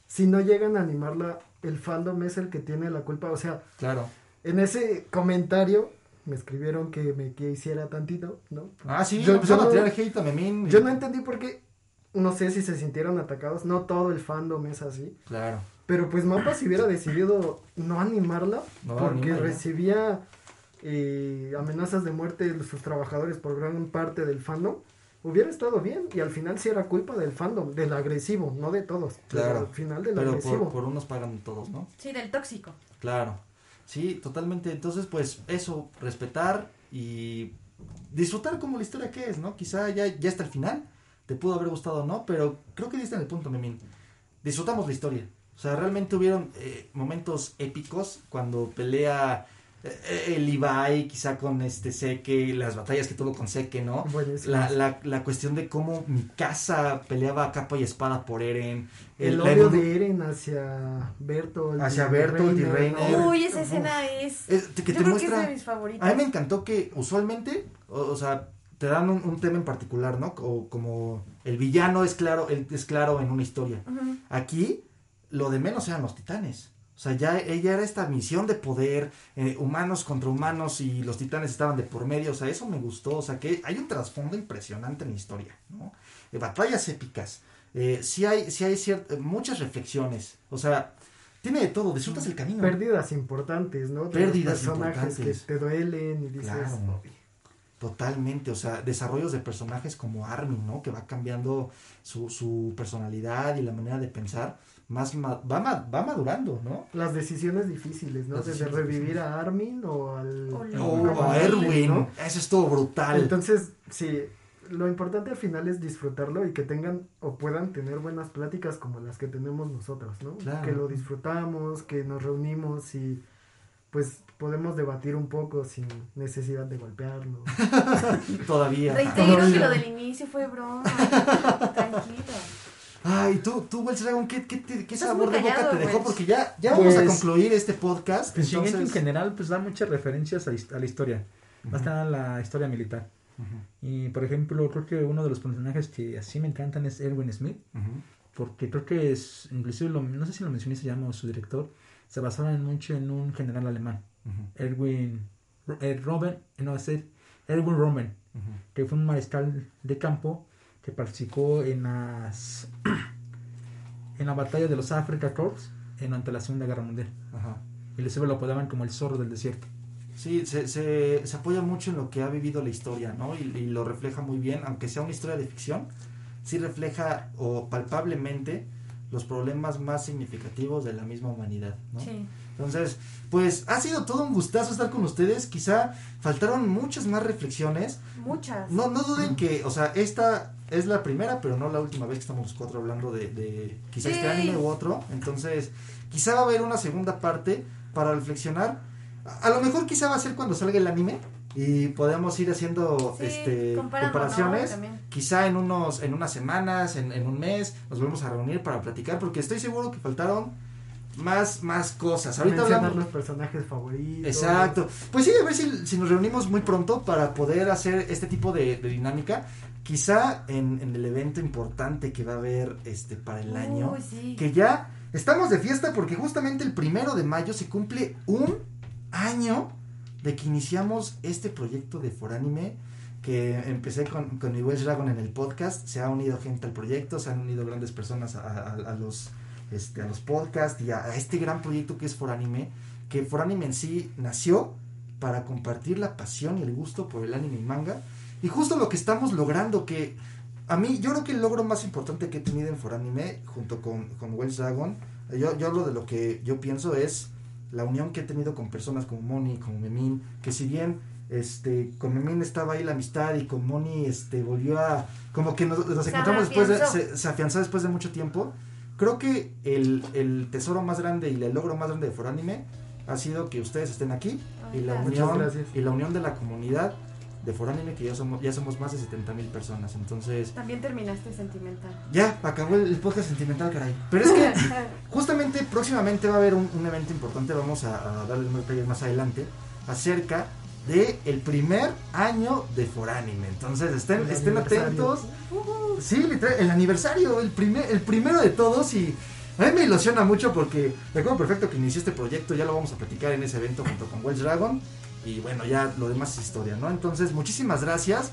si no llegan a animarla, el fandom es el que tiene la culpa? O sea, Claro. en ese comentario me escribieron que me quisiera tantito, ¿no? Ah, sí, Yo- empezaron a tirar hate a Memín. y- Yo no entendí por qué, no sé si se sintieron atacados, no todo el fandom es así, Claro. Pero pues Mapa si hubiera decidido no animarla, No, porque recibía eh, amenazas de muerte de sus trabajadores por gran parte del fandom, hubiera estado bien y al final sí era culpa del fandom, del agresivo, no de todos, pero Claro. al final del Pero agresivo. por, por unos pagan todos, ¿no? Sí, del tóxico. Claro. Sí, totalmente. Entonces, pues eso, respetar y disfrutar como la historia que es, ¿no? Quizá ya, ya hasta el final te pudo haber gustado o no, pero creo que diste en el punto, Memín. Disfrutamos la historia. O sea, realmente hubieron eh, momentos épicos cuando pelea eh, el Ibai, quizá con este Seque, las batallas que tuvo con Seque, ¿no? Buenísimo. La, la, la cuestión de cómo mi casa peleaba a capa y espada por Eren. el odio de Eren hacia Bertolt. Hacia y Bertolt y Reiner. Uy, esa escena es. Es- que Yo te creo muestra... que es de mis favoritas. A mí me encantó que usualmente, o, o sea, te dan un, un tema en particular, ¿no? O como el villano es claro, el- es claro en una historia. Aquí, lo de menos eran los titanes. O sea, ya ella era esta misión de poder, eh, humanos contra humanos y los titanes estaban de por medio. O sea, eso me gustó. O sea, que hay un trasfondo impresionante en la historia, ¿no? Eh, batallas épicas. Eh, sí hay, sí hay eh, muchas reflexiones. O sea, tiene de todo. Disfrutas el camino. Pérdidas importantes, ¿no? De Pérdidas personajes importantes. que te duelen y dices. Claro. Totalmente, o sea, desarrollos de personajes como Armin, ¿no? Que va cambiando su, su personalidad y la manera de pensar, más ma- va, ma- va madurando, ¿no? Las decisiones difíciles, ¿no? Desde revivir difíciles. a Armin o al. O O, No, o como a a Erwin, ¿no? eso estuvo brutal. Entonces, sí, lo importante al final es disfrutarlo y que tengan o puedan tener buenas pláticas como las que tenemos nosotros, ¿no? Claro. Que lo disfrutamos, que nos reunimos y pues podemos debatir un poco sin necesidad de golpearlo. Todavía. Reitero que lo del inicio fue broma. Tranquilo. Ay, tú, tú, Wells Dragon, ¿qué, qué, te- qué Estás sabor de boca te dejó? Porque ya, ya vamos a Pues- concluir este podcast. Pues en general pues da muchas referencias a, la historia, más que nada a la historia militar. Y por ejemplo, creo que uno de los personajes que así me encantan es Erwin Smith, porque creo que es, inclusive, lo- no sé si lo mencioné, se llama o su director, se basaban mucho en un general alemán, Erwin, eh, Robben, no, es Er- Erwin ujú. que fue un mariscal de campo que participó en las en la batalla de los Africa Corps en ante la Segunda Guerra Mundial. Ajá. Y les lo apodaban como el zorro del desierto. Sí, se, se, se apoya mucho en lo que ha vivido la historia, ¿no? Y, y lo refleja muy bien, aunque sea una historia de ficción, sí refleja o palpablemente los problemas más significativos de la misma humanidad, ¿no? Sí. Entonces, pues ha sido todo un gustazo estar con ustedes. Quizá faltaron muchas más reflexiones. Muchas. No, no duden que, o sea, esta es la primera, pero no la última vez que estamos los cuatro hablando de, de quizá este anime u otro. Entonces, quizá va a haber una segunda parte para reflexionar. A, a lo mejor quizá va a ser cuando salga el anime y podemos ir haciendo Sí, este comparaciones. Quizá en unos, en unas semanas, en, en un mes, nos volvemos a reunir para platicar, porque estoy seguro que faltaron más, más cosas. Ahorita Mencionar hablamos. los personajes favoritos. Exacto. Pues sí, a ver si, si nos reunimos muy pronto para poder hacer este tipo de, de dinámica. Quizá en, en el evento importante que va a haber este para el año. Sí. Que ya estamos de fiesta porque justamente el primero de mayo se cumple un año de que iniciamos este proyecto de Foránime. Que empecé con, con mi Dragon en el podcast. Se ha unido gente al proyecto, se han unido grandes personas a, a- a los, este, a los podcasts y a, a este gran proyecto que es Foránime. Que Foránime en sí nació para compartir la pasión y el gusto por el anime y manga. Y justo lo que estamos logrando, que a mí, yo creo que el logro más importante que he tenido en Foranime, junto con, con Wells Dragon, yo, yo hablo de lo que yo pienso es la unión que he tenido con personas como Moni, como Memín, que si bien este con Memín estaba ahí la amistad y con Moni este volvió a como que nos, nos encontramos después de se, se afianzó después de mucho tiempo. Creo que el, el tesoro más grande y el logro más grande de Foranime ha sido que ustedes estén aquí y la unión y la unión de la comunidad de Foranime que ya somos ya somos más de 70 mil personas entonces También terminaste sentimental. ya acabó el, el podcast sentimental caray. Pero es que justamente próximamente va a haber un, un evento importante vamos a, a darles más detalles más adelante acerca de el primer año de Foranime entonces estén El estén atentos. Sí, literal, el aniversario, el primer, el primero de todos y a mí me ilusiona mucho porque recuerdo perfecto que inicié este proyecto, ya lo vamos a platicar en ese evento junto con Welsh Dragon y bueno, ya lo demás es historia, ¿no? Entonces, muchísimas gracias.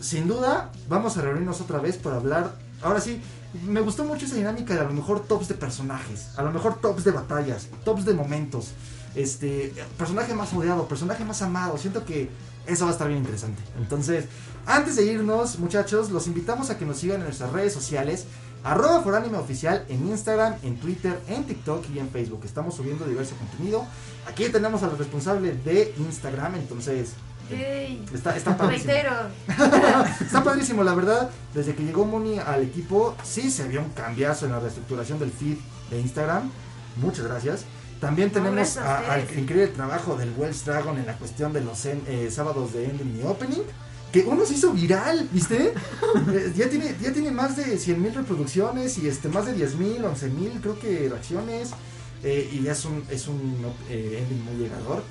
Sin duda, vamos a reunirnos otra vez para hablar. Ahora sí, me gustó mucho esa dinámica de a lo mejor tops de personajes, a lo mejor tops de batallas, tops de momentos. Este, personaje más odiado, personaje más amado. Siento que eso va a estar bien interesante. Entonces, antes de irnos, muchachos, los invitamos a que nos sigan en nuestras redes sociales. Arroba Foranime Oficial en Instagram, en Twitter, en TikTok y en Facebook. Estamos subiendo diverso contenido. Aquí tenemos al responsable de Instagram, entonces Yay. está, está padrísimo. Está padrísimo, la verdad. Desde que llegó Moni al equipo, sí se vio un cambiazo en la reestructuración del feed de Instagram. Muchas gracias. También tenemos a al increíble trabajo del Wells Dragon en la cuestión de los en- eh, sábados de ending y opening. Que uno se hizo viral, ¿viste? Ya, tiene, ya tiene más de 100 mil reproducciones y este más de 10 mil, 11 mil, creo que reacciones. Eh, y ya es un, es un eh, ending muy llegador.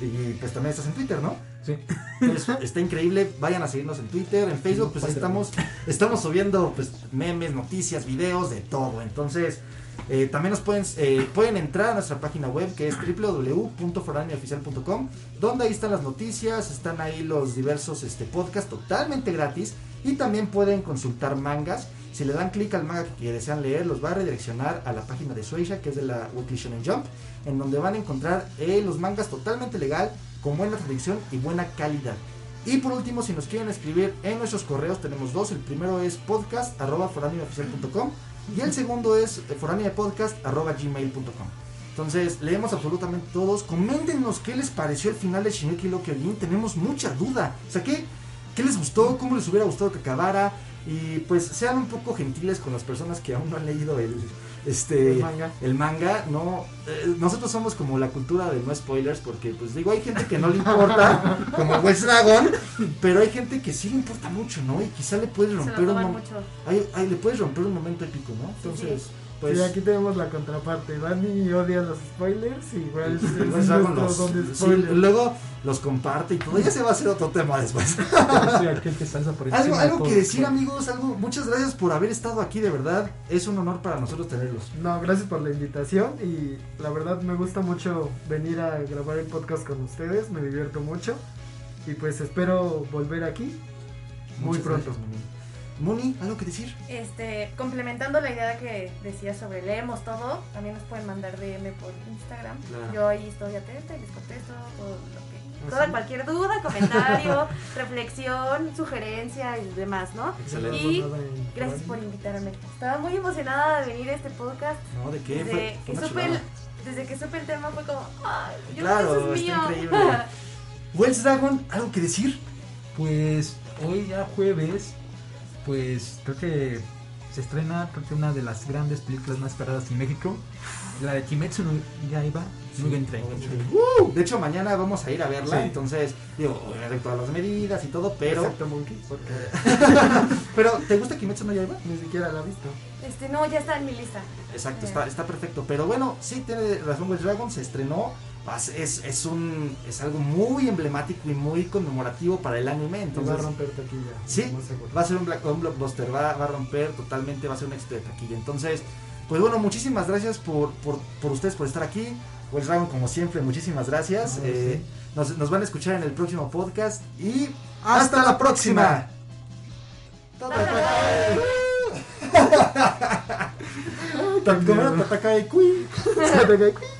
Y pues también estás en Twitter, ¿no? Sí. Entonces, está increíble, vayan a seguirnos en Twitter, en Facebook, pues estamos, estamos subiendo pues memes, noticias, videos, de todo. Entonces, eh, también nos pueden, eh, pueden entrar a nuestra página web que es www.foraneoficial.com, donde ahí están las noticias, están ahí los diversos este, podcasts totalmente gratis y también pueden consultar mangas. Si le dan clic al manga que desean leer, los va a redireccionar a la página de Sueisha, que es de la Weekly Shonen Jump, en donde van a encontrar eh, los mangas totalmente legal, con buena traducción y buena calidad. Y por último, si nos quieren escribir en nuestros correos, tenemos dos. El primero es podcast.foraneoficial.com y el segundo es foraneopodcast.gmail.com. Entonces, leemos absolutamente todos. Coméntenos qué les pareció el final de Shingeki no Kyojin. Tenemos mucha duda. O sea, ¿qué, ¿qué les gustó? ¿Cómo les hubiera gustado que acabara? Y pues sean un poco gentiles con las personas que aún no han leído el, este El manga. el manga, no eh, nosotros somos como la cultura de no spoilers porque pues digo hay gente que no le importa como West Dragon pero hay gente que sí le importa mucho no y quizá le puedes romper un toman mom- mucho. ay, ay, le puedes romper un momento épico no entonces pues sí, aquí tenemos la contraparte. Dani odia los spoilers y igual es West es Dragon nuestro los- don de sí, spoilers. luego los comparte y todo. Ya se va a hacer otro tema después. Soy aquel que por algo, de algo que decir amigos algo muchas gracias por haber estado aquí de verdad. Es un honor para nosotros tenerlos. No, gracias por la invitación y la verdad me gusta mucho venir a grabar el podcast con ustedes, me divierto mucho y pues espero volver aquí muy pronto. gracias, Moni. Algo que decir Este, complementando la idea que decía sobre leemos todo, también nos pueden mandar DM por Instagram. Claro. Yo ahí estoy atenta y les contesto todo lo que, ¿Ah, toda sí? cualquier duda, comentario, reflexión, sugerencia y demás, ¿no? Excelente. Y gracias por invitarme. Estaba muy emocionada de venir a este podcast. no de qué Desde fue, que, fue supe el, desde que supe el tema fue como, ay, yo Claro, creo que eso es mío. increíble. Wells Dragon algo que decir Pues hoy ya jueves, pues creo que se estrena creo que una de las grandes películas más esperadas en México, la de Kimetsu no Yaiba, Mugen Train. Uh, de hecho mañana vamos a ir a verla Sí. entonces digo obviamente todas las medidas y todo pero Excepto Monkey, porque pero te gusta Kimetsu no Yaiba ni siquiera la he visto. Este, no, ya está en mi lista. Exacto, Eh. está, está perfecto. Pero bueno, sí tiene razón Dragon, se estrenó. Es, es un es algo muy emblemático y muy conmemorativo para el anime. Y va a Entonces, romper taquilla. sí, va a ser un, black, un blockbuster, va, va a romper totalmente, va a ser un éxito de taquilla. Entonces, pues bueno, muchísimas gracias por, por, por ustedes por estar aquí. Wells Dragon, como siempre, muchísimas gracias. Eh, sí. nos, nos van a escuchar en el próximo podcast y hasta la próxima. Tan